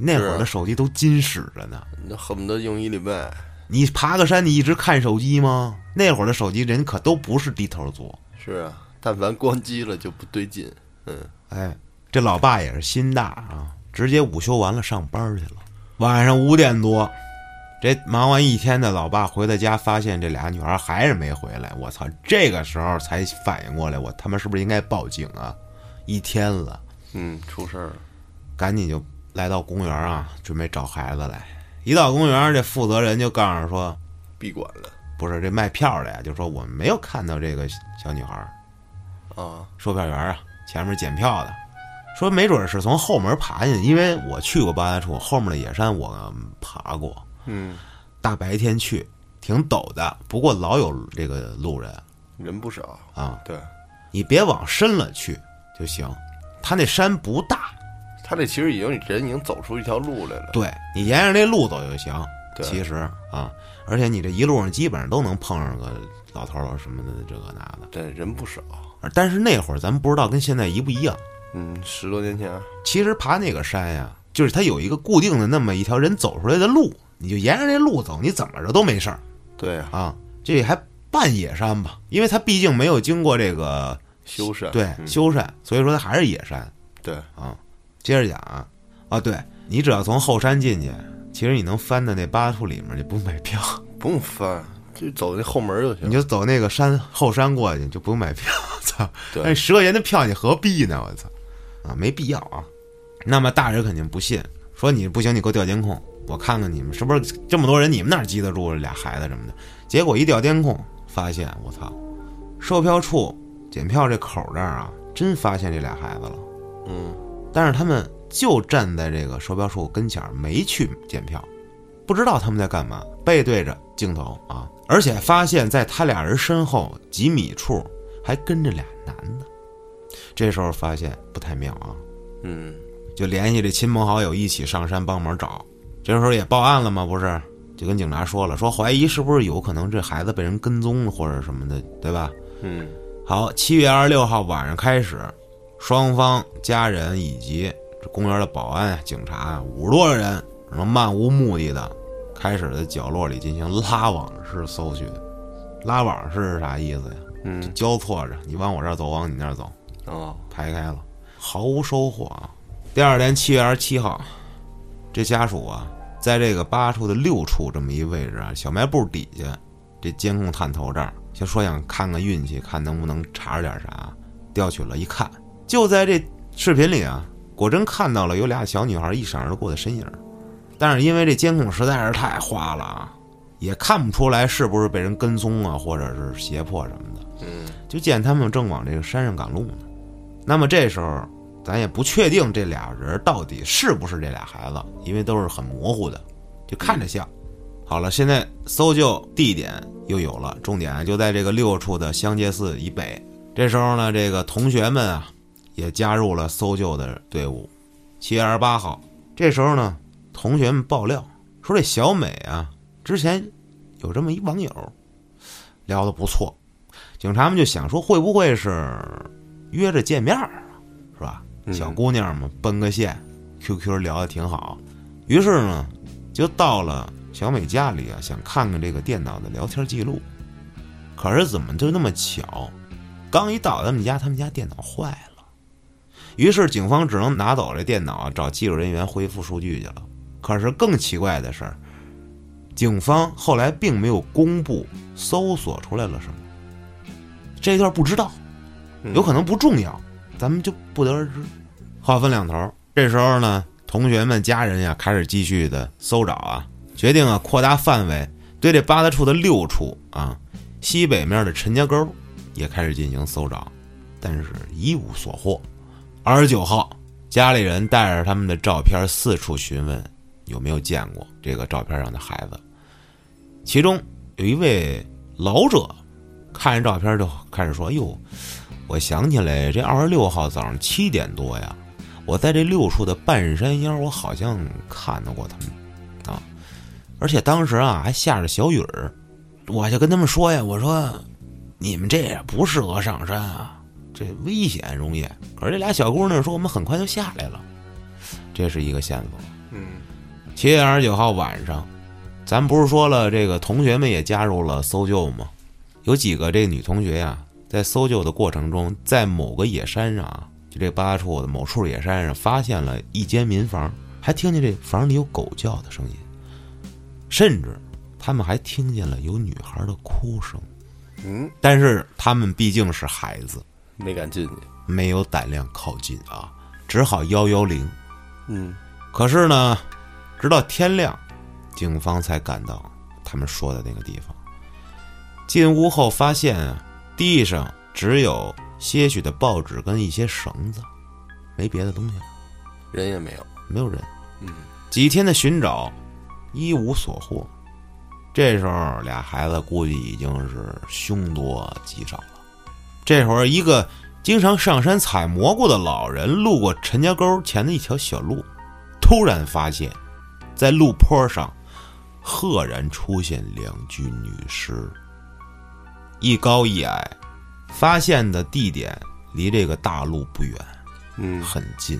那会儿的手机都金使着呢。那恨不得用一礼拜。你爬个山，你一直看手机吗？那会儿的手机人可都不是低头族。是啊，但凡关机了就不对劲。嗯，哎，这老爸也是心大啊，直接午休完了上班去了。晚上五点多，这忙完一天的老爸回到家，发现这俩女孩还是没回来。我操！这个时候才反应过来，我他妈是不是应该报警啊？一天了，嗯，出事儿了。赶紧就来到公园啊，准备找孩子来。一到公园，这负责人就告诉说，闭馆了不是这卖票的呀，就说我们没有看到这个小女孩。啊，售票员啊，前面检票的，说没准是从后门爬进去，因为我去过八大处后面的野山，我爬过，嗯，大白天去挺陡的，不过老有这个路人人不少。啊，对你别往深了去就行。他那山不大，他这其实已经人已经走出一条路来了。对你沿着这路走就行。对其实啊，而且你这一路上基本上都能碰上个老头儿什么的，这个那的。对，人不少。但是那会儿咱们不知道跟现在一不一样。嗯，十多年前，其实爬那个山呀，就是它有一个固定的那么一条人走出来的路，你就沿着这路走，你怎么着都没事儿对啊，啊。这还半野山吧，因为它毕竟没有经过这个修缮。对嗯修缮，所以说它还是野山对，啊。接着讲啊，啊，对你只要从后山进去，其实你能翻到那八大处里面，你不用买票，不用翻，就走那后门就行。你就走那个山后山过去，就不用买票。操，那十块钱的票你何必呢？我操，啊，没必要啊。那么大人肯定不信，说你不行，你给我调监控，我看看你们是不是这么多人，你们哪儿记得住俩孩子什么的。结果一调监控，发现我操，售票处检票这口这儿啊，真发现这俩孩子了。嗯，但是他们就站在这个售票处跟前儿，没去检票，不知道他们在干嘛，背对着镜头啊，而且发现在他俩人身后几米处还跟着俩男的。这时候发现不太妙啊，嗯，就联系这亲朋好友一起上山帮忙找。这时候也报案了吗？不是，就跟警察说了，说怀疑是不是有可能这孩子被人跟踪或者什么的，对吧？嗯，好，七月二十六号晚上开始，双方家人以及这公园的保安啊、警察啊，五十多个人，然后漫无目的的开始在角落里进行拉网式搜寻。拉网式是啥意思呀？嗯，交错着，你往我这儿走，往你那儿走，哦，排开了，毫无收获啊。第二天七月二十七号，这家属啊，在这个八处的六处这么一位置啊，小卖部底下这监控探头这儿，就说想看看运气，看能不能查着点啥。调取了一看，就在这视频里啊，果真看到了有俩小女孩一闪而过的身影，但是因为这监控实在是太花了啊，也看不出来是不是被人跟踪啊，或者是胁迫什么的。嗯，就见他们正往这个山上赶路呢。那么这时候，咱也不确定这俩人到底是不是这俩孩子，因为都是很模糊的，就看着像。好了，现在搜救地点又有了，重点就在这个六处的香界寺以北。这时候呢，这个同学们啊，也加入了搜救的队伍。七月二十八号，这时候呢，同学们爆料说这小美啊，之前有这么一网友，聊得不错，警察们就想说，会不会是约着见面儿啊，是吧？嗯小姑娘嘛，奔个线，QQ 聊得挺好。于是呢，就到了小美家里啊，想看看这个电脑的聊天记录。可是怎么就那么巧，刚一到他们家，他们家电脑坏了。于是警方只能拿走这电脑啊，找技术人员恢复数据去了。可是更奇怪的是，警方后来并没有公布搜索出来了什么，这一段不知道，嗯有可能不重要，咱们就不得而知。话分两头，这时候呢，同学们家人呀开始继续的搜找啊，决定啊扩大范围，对这八大处的六处啊西北面的陈家沟也开始进行搜找，但是一无所获。二十九号，家里人带着他们的照片四处询问有没有见过这个照片上的孩子，其中有一位老者看着照片就开始说：“哟，我想起来，这二十六号早上七点多呀，我在这六处的半山腰，我好像看到过他们啊，而且当时啊还下着小雨儿，我就跟他们说呀，我说你们这也不适合上山啊，这危险容易。可是这俩小姑娘说我们很快就下来了，这是一个线索。嗯七月二十九号晚上，咱不是说了，这个同学们也加入了搜救吗？有几个这女同学呀、在搜救的过程中，在某个野山上啊，就这八大处的某处野山上发现了一间民房，还听见这房里有狗叫的声音，甚至他们还听见了有女孩的哭声。嗯，但是他们毕竟是孩子，没敢进去。没有胆量靠近啊，只好幺幺零。嗯，可是呢，直到天亮，警方才赶到他们说的那个地方。进屋后发现啊，地上只有些许的报纸跟一些绳子，没别的东西了，人也没有。没有人。嗯，几天的寻找，一无所获。这时候俩孩子估计已经是凶多吉少了。这会儿，一个经常上山采蘑菇的老人路过陈家沟前的一条小路，突然发现，在路坡上，赫然出现两具女尸，一高一矮。发现的地点离这个大路不远，嗯，很近，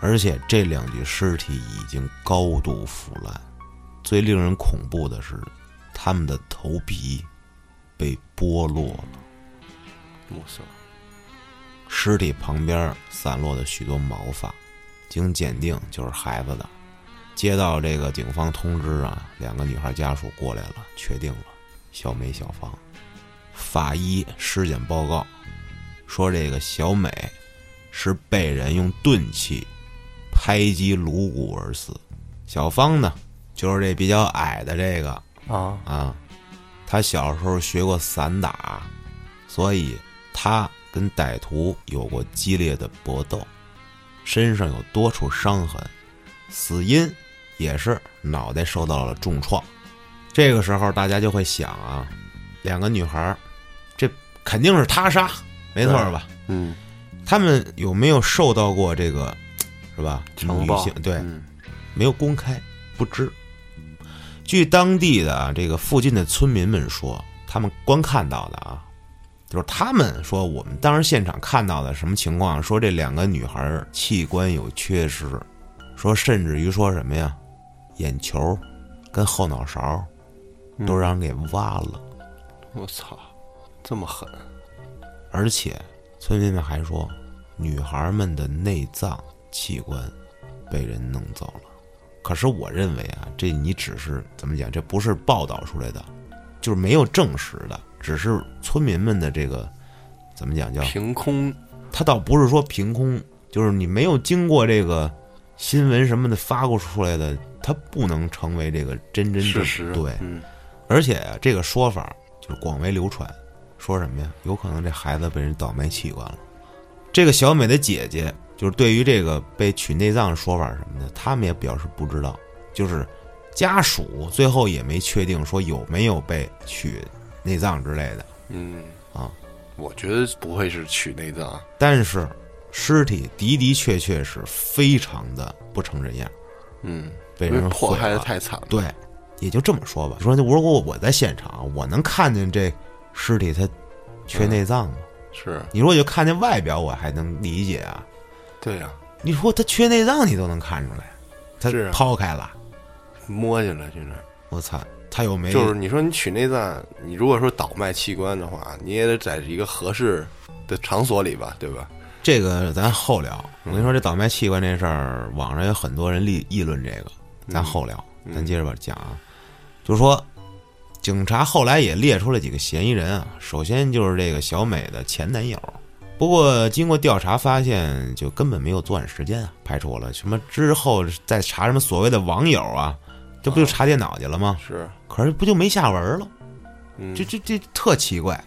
而且这两具尸体已经高度腐烂。最令人恐怖的是，他们的头皮被剥落了。哇塞，尸体旁边散落的许多毛发，经鉴定就是孩子的。接到这个警方通知啊，两个女孩家属过来了，确定了小美、小芳。法医尸检报告说，这个小美是被人用钝器拍击颅骨而死，小芳呢，就是这比较矮的这个啊，啊，他小时候学过散打，所以他跟歹徒有过激烈的搏斗，身上有多处伤痕，死因也是脑袋受到了重创。这个时候大家就会想啊，两个女孩儿，这肯定是他杀，没错儿吧？嗯，他们有没有受到过这个，是吧？强暴女性对，嗯没有公开，不知。据当地的啊这个附近的村民们说，他们观看到的啊，就是他们说我们当时现场看到的什么情况？说这两个女孩儿器官有缺失，说甚至于说什么呀，眼球跟后脑勺都让人给挖了，我操，这么狠！而且村民们还说，女孩们的内脏器官被人弄走了。可是我认为啊，这你只是怎么讲？这不是报道出来的，就是没有证实的，只是村民们的这个怎么讲叫？凭空，他倒不是说凭空，就是你没有经过这个新闻什么的发过出来的，它不能成为这个真真正事实对。嗯，而且啊，这个说法就是广为流传，说什么呀？有可能这孩子被人倒卖器官了。这个小美的姐姐，就是对于这个被取内脏的说法什么的，他们也表示不知道。就是家属最后也没确定说有没有被取内脏之类的。嗯啊，我觉得不会是取内脏，但是尸体的的确确是非常的不成人样，嗯，被人因为迫害的太惨了。对，也就这么说吧。你说如果我在现场，我能看见这尸体它缺内脏吗？是，你说就看见外表，我还能理解啊。对呀、你说他缺内脏，你都能看出来，他抛开了，摸进来就是。我操，他又没就是你说你取内脏，你如果说倒卖器官的话，你也得在一个合适的场所里吧，对吧？这个咱后聊。我嗯跟你说，这倒卖器官这事儿，网上有很多人议议论这个，咱后聊。嗯咱接着吧讲啊，就是说，警察后来也列出了几个嫌疑人啊。首先就是这个小美的前男友，不过经过调查发现，就根本没有作案时间啊，排除了。什么之后再查什么所谓的网友啊，这不就查电脑去了吗？是，可是不就没下文了？嗯，这这这特奇怪。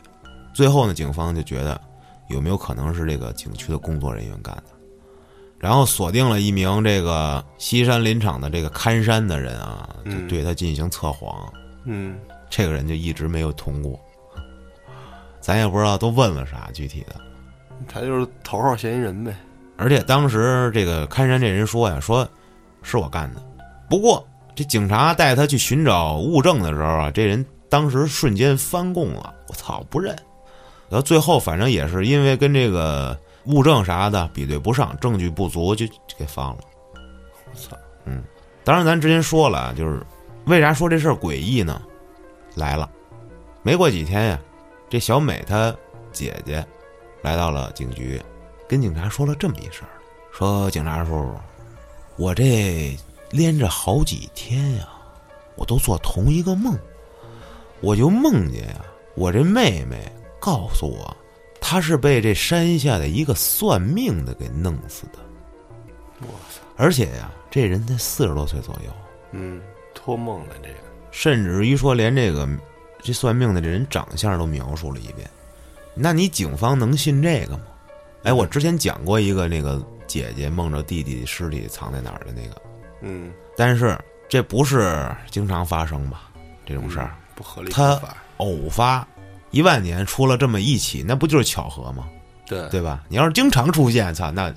最后呢，警方就觉得有没有可能是这个景区的工作人员干的，然后锁定了一名这个西山林场的这个看山的人啊，就嗯对他进行测谎。嗯，这个人就一直没有通过，咱也不知道都问了啥具体的。他就是头号嫌疑人呗。而且当时这个看山这人说呀，说是我干的。不过这警察带他去寻找物证的时候啊，这人当时瞬间翻供了，我操，不认。然后最后反正也是因为跟这个物证啥的比对不上，证据不足，就给放了。我操，嗯当然，咱之前说了，就是为啥说这事儿诡异呢？来了，没过几天呀，这小美她姐姐来到了警局，跟警察说了这么一事儿，说警察叔叔，我这连着好几天呀，我都做同一个梦，我就梦见呀，我这妹妹告诉我，她是被这山下的一个算命的给弄死的，我操，而且呀，这人才四十多岁左右，嗯，托梦了这个，甚至于说连这个这算命的这人长相都描述了一遍，那你警方能信这个吗？哎，我之前讲过一个那个姐姐梦着弟弟尸体藏在哪儿的那个，嗯，但是这不是经常发生吧？这种事儿不合理他，偶发，一万年出了这么一起，那不就是巧合吗？对对吧？你要是经常出现，操，那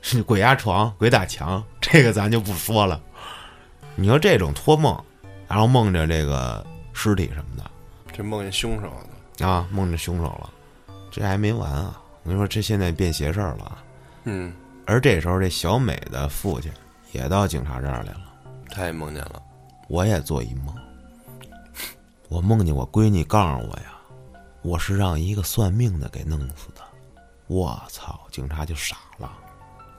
是鬼压床、鬼打墙，这个咱就不说了。你说这种托梦，然后梦着这个尸体什么的这梦见凶手了，啊，梦着凶手了，这还没完啊！我跟你说，这现在变邪事儿了啊。嗯，而这时候，这小美的父亲也到警察这儿来了。他也梦见了，我也做一梦，我梦见我闺女告诉我呀，我是让一个算命的给弄死的。我操！警察就傻了。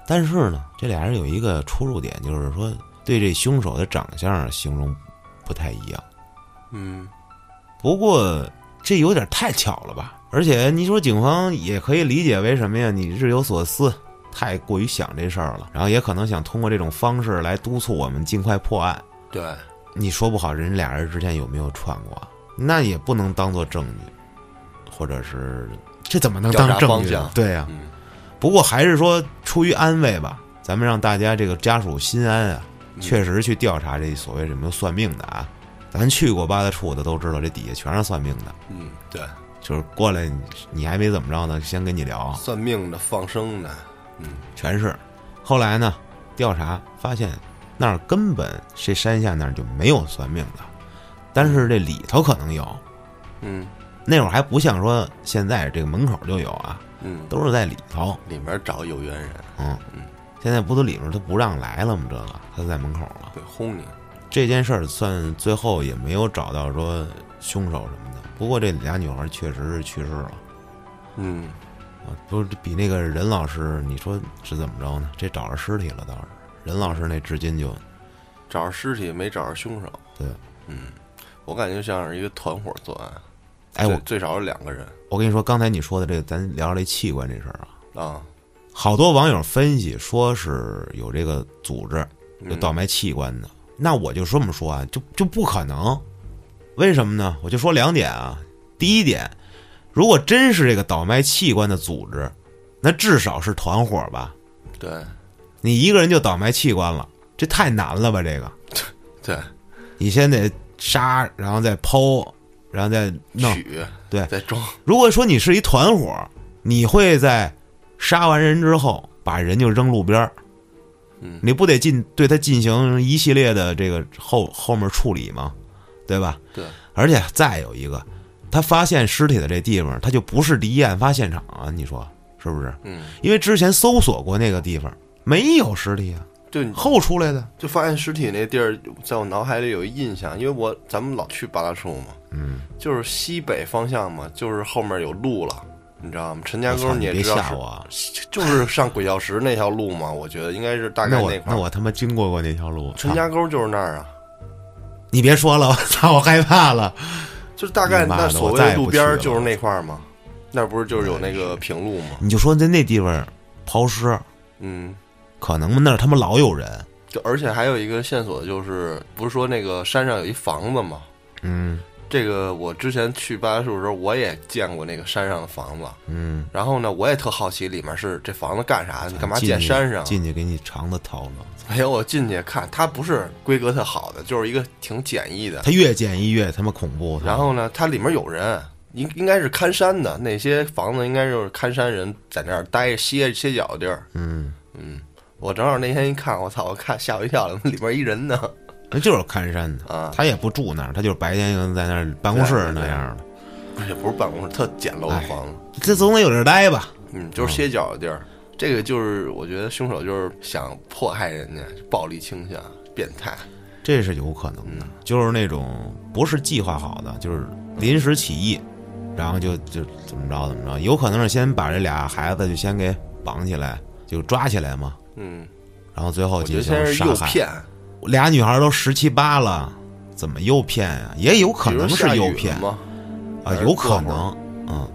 但是呢，这俩人有一个出入点，就是说对这凶手的长相形容不太一样。嗯，不过这有点太巧了吧？而且你说警方也可以理解为什么呀？你日有所思，太过于想这事儿了，然后也可能想通过这种方式来督促我们尽快破案。对，你说不好人俩人之间有没有串过，那也不能当做证据，或者是这怎么能当证据？对呀、嗯。不过还是说出于安慰吧，咱们让大家这个家属心安啊，嗯。确实去调查这所谓什么算命的啊。咱去过八大处的都知道，这底下全是算命的，嗯，对，就是过来你你还没怎么着呢，先跟你聊，算命的、放生的，嗯，全是。后来呢，调查发现那儿根本这山下那儿就没有算命的，但是这里头可能有。嗯那会儿还不像说现在这个门口就有啊，嗯，都是在里头。里面找有缘人，嗯，现在不都里面他不让来了吗？这个他在门口了。会轰你，这件事儿算最后也没有找到说凶手什么的。不过这俩女孩确实是去世了嗯，啊，不是比那个任老师，你说是怎么着呢？这找着尸体了倒是，任老师那至今就找着尸体没找着凶手，对，嗯，我感觉像是一个团伙作案，哎，我最最少有两个人我跟你说，刚才你说的这个，咱聊聊这器官这事儿啊，啊，好多网友分析说是有这个组织有嗯倒卖器官的，那我就这么说啊，就就不可能。为什么呢？我就说两点啊。第一点，如果真是这个倒卖器官的组织，那至少是团伙吧？对你一个人就倒卖器官了，这太难了吧？这个，对，你先得杀，然后再剖，然后再弄。取对再装，如果说你是一团伙，你会在杀完人之后把人就扔路边儿，嗯你不得进对他进行一系列的这个后后面处理吗？对吧？对，而且再有一个，他发现尸体的这地方，他就不是第一案发现场啊，你说是不是？嗯，因为之前搜索过那个地方，没有尸体啊，就你后出来的。就发现尸体那地儿，在我脑海里有一印象，因为我咱们老去八大处嘛，嗯，就是西北方向嘛，就是后面有路了，你知道吗？陈家沟你也知道是，吓我啊！就是上鬼教石那条路嘛，我觉得应该是大概那我块儿。那我他妈经过过那条路，陈家沟就是那儿啊，你别说了，我操，我害怕了。就是大概那所谓的路边就是那块儿嘛，那不是就是有那个平路吗？你就说在那地方抛尸，嗯，可能吗？那儿他妈老有人。就而且还有一个线索就是，不是说那个山上有一房子吗？嗯这个我之前去八大处的时候，我也见过那个山上的房子。嗯，然后呢，我也特好奇里面是这房子干啥的？你干嘛建山上？进去给你肠子掏了。没有，我进去看，它不是规格特好的，就是一个挺简易的。它越简易越他妈恐怖。然后呢，它里面有人，应应该是看山的，那些房子应该就是看山人在那儿待歇歇脚的地儿。嗯，嗯，我正好那天一看，我操，我看吓我一跳，里面一人呢。那就是看山的啊他也不住那儿，他就是白天在那儿办公室那样的。也不是办公室，特简陋的房子。这总得有地儿待吧？嗯，就是歇脚的地儿。这个就是我觉得凶手就是想迫害人家，暴力倾向，变态。这是有可能的，就是那种不是计划好的，就是临时起意，然后就就怎么着怎么着，有可能是先把这俩孩子就先给绑起来就抓起来嘛，嗯，然后最后进行杀害。骗，俩女孩都十七八了，怎么诱骗呀、也有可能是诱骗吗？啊，有可能，嗯，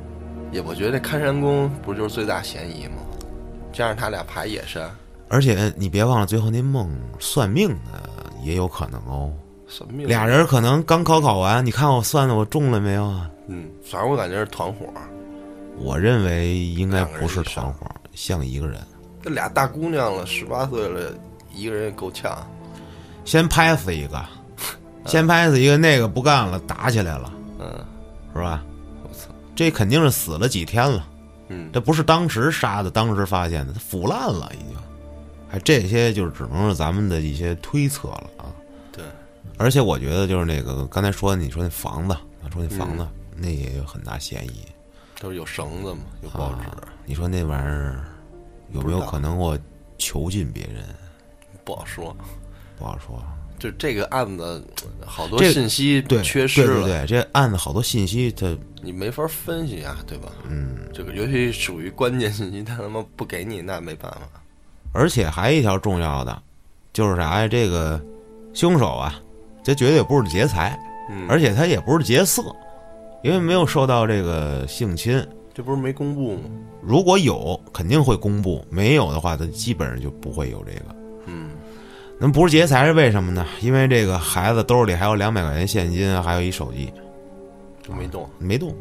也我觉得看山公不就是最大嫌疑吗？加上他俩爬野山，而且你别忘了，最后那梦算命的也有可能哦。算命？俩人可能刚考考完，你看我算的我中了没有啊？嗯，反正我感觉是团伙，我认为应该不是团伙，像一个人。这俩大姑娘了，十八岁了，一个人也够呛。先拍死一个，先拍死一个，那个不干了，打起来了，嗯，是吧？我操，这肯定是死了几天了，嗯，这不是当时杀的，当时发现的，它腐烂了已经。还这些就只能是咱们的一些推测了啊。对，而且我觉得就是那个刚才说你说那房子，啊说那房子、那也有很大嫌疑。都是有绳子嘛，有报纸，啊你说那玩意儿有没有可能我囚禁别人？不好说。不好说。就这个案子，好多信息对，缺失了，对对对，这案子好多信息它你没法分析啊，对吧？嗯，这个尤其属于关键信息，他他妈不给你，那没办法。而且还有一条重要的，就是啥呀？这个凶手啊，这绝对不是劫财，嗯，而且他也不是劫色，因为没有受到这个性侵。这不是没公布吗？如果有，肯定会公布；没有的话，他基本上就不会有这个。嗯，那不是劫财是为什么呢？因为这个孩子兜里还有两百块钱现金，还有一手机就没动。没动。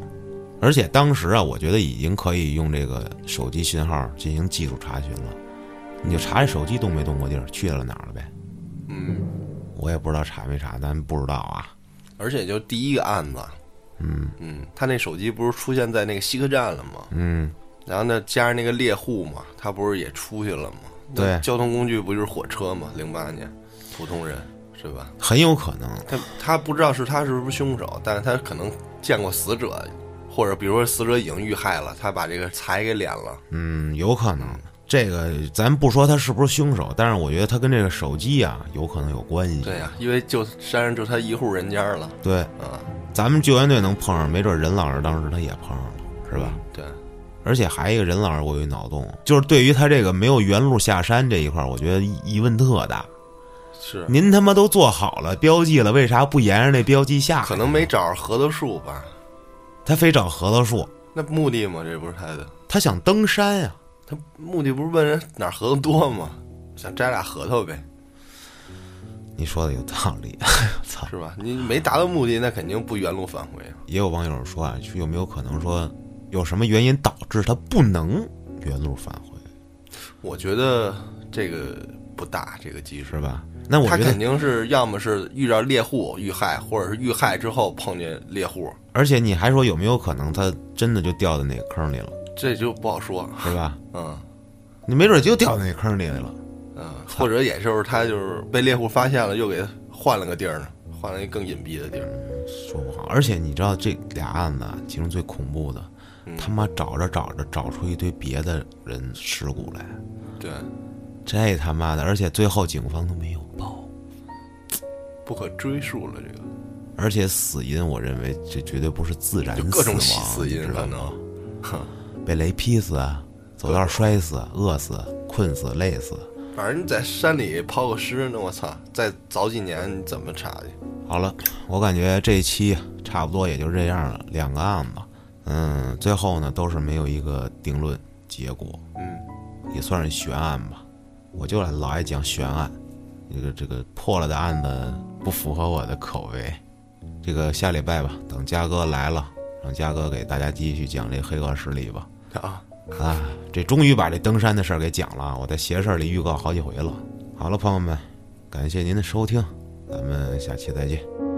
而且当时啊，我觉得已经可以用这个手机信号进行技术查询了。你就查这手机动没动过地儿，去了哪儿了呗？嗯，我也不知道查没查，咱不知道啊。而且就第一个案子，嗯嗯，他那手机不是出现在那个西客站了吗？嗯，然后呢，加上那个猎户嘛，他不是也出去了吗？那对交通工具不就是火车吗？零八年，普通人是吧？很有可能。他他不知道是他是不是凶手，但是他可能见过死者，或者比如说死者已经遇害了，他把这个财给敛了。嗯，有可能。这个咱不说他是不是凶手，但是我觉得他跟这个手机啊有可能有关系。对呀、因为就山上就他一户人家了对，啊，咱们救援队能碰上，没准任老师当时他也碰上了，是吧？对，而且还有一个任老师，我有一脑洞，就是对于他这个没有原路下山这一块儿，我觉得疑疑问特大。是您他妈都做好了标记了，为啥不沿着那标记下？可能没找着核桃树吧？他非找核桃树，那目的嘛，这不是他的，他想登山呀、他目的不是问人哪儿核桃多吗？想摘俩核桃呗，你说的有道理，操！是吧？你没达到目的，那肯定不原路返回啊。也有网友说啊，有没有可能说有什么原因导致他不能原路返回，我觉得这个不大，这个机制是吧？那我他觉得，肯定是要么是遇到猎户遇害，或者是遇害之后碰见猎户，而且你还说有没有可能他真的就掉到那个坑里了，这就不好说。是吧？嗯你没准就掉到那坑里来了。嗯，或者也就是他就是被猎户发现了，又给换了个地儿呢，换了一个更隐蔽的地儿。说不好，而且你知道这俩案子啊，其中最恐怖的，嗯他妈找着找着找出一堆别的人尸骨来，对，这他妈的，而且最后警方都没有报，不可追溯了，这个而且死因我认为这绝对不是自然就各种死亡死因可吗能。被雷劈死啊，走道摔死、饿死、困死、累死。反正你在山里抛个尸呢，我操！再早几年你怎么查去？好了，我感觉这一期差不多也就这样了，两个案子，嗯，最后呢都是没有一个定论结果，嗯，也算是悬案吧。我就老爱讲悬案，这个这个破了的案子不符合我的口味。这个下礼拜吧，等嘉哥来了，让嘉哥给大家继续讲这黑恶势力吧。啊，啊，这终于把这登山的事儿给讲了，我在邪事儿里预告好几回了。好了，朋友们，感谢您的收听，咱们下期再见。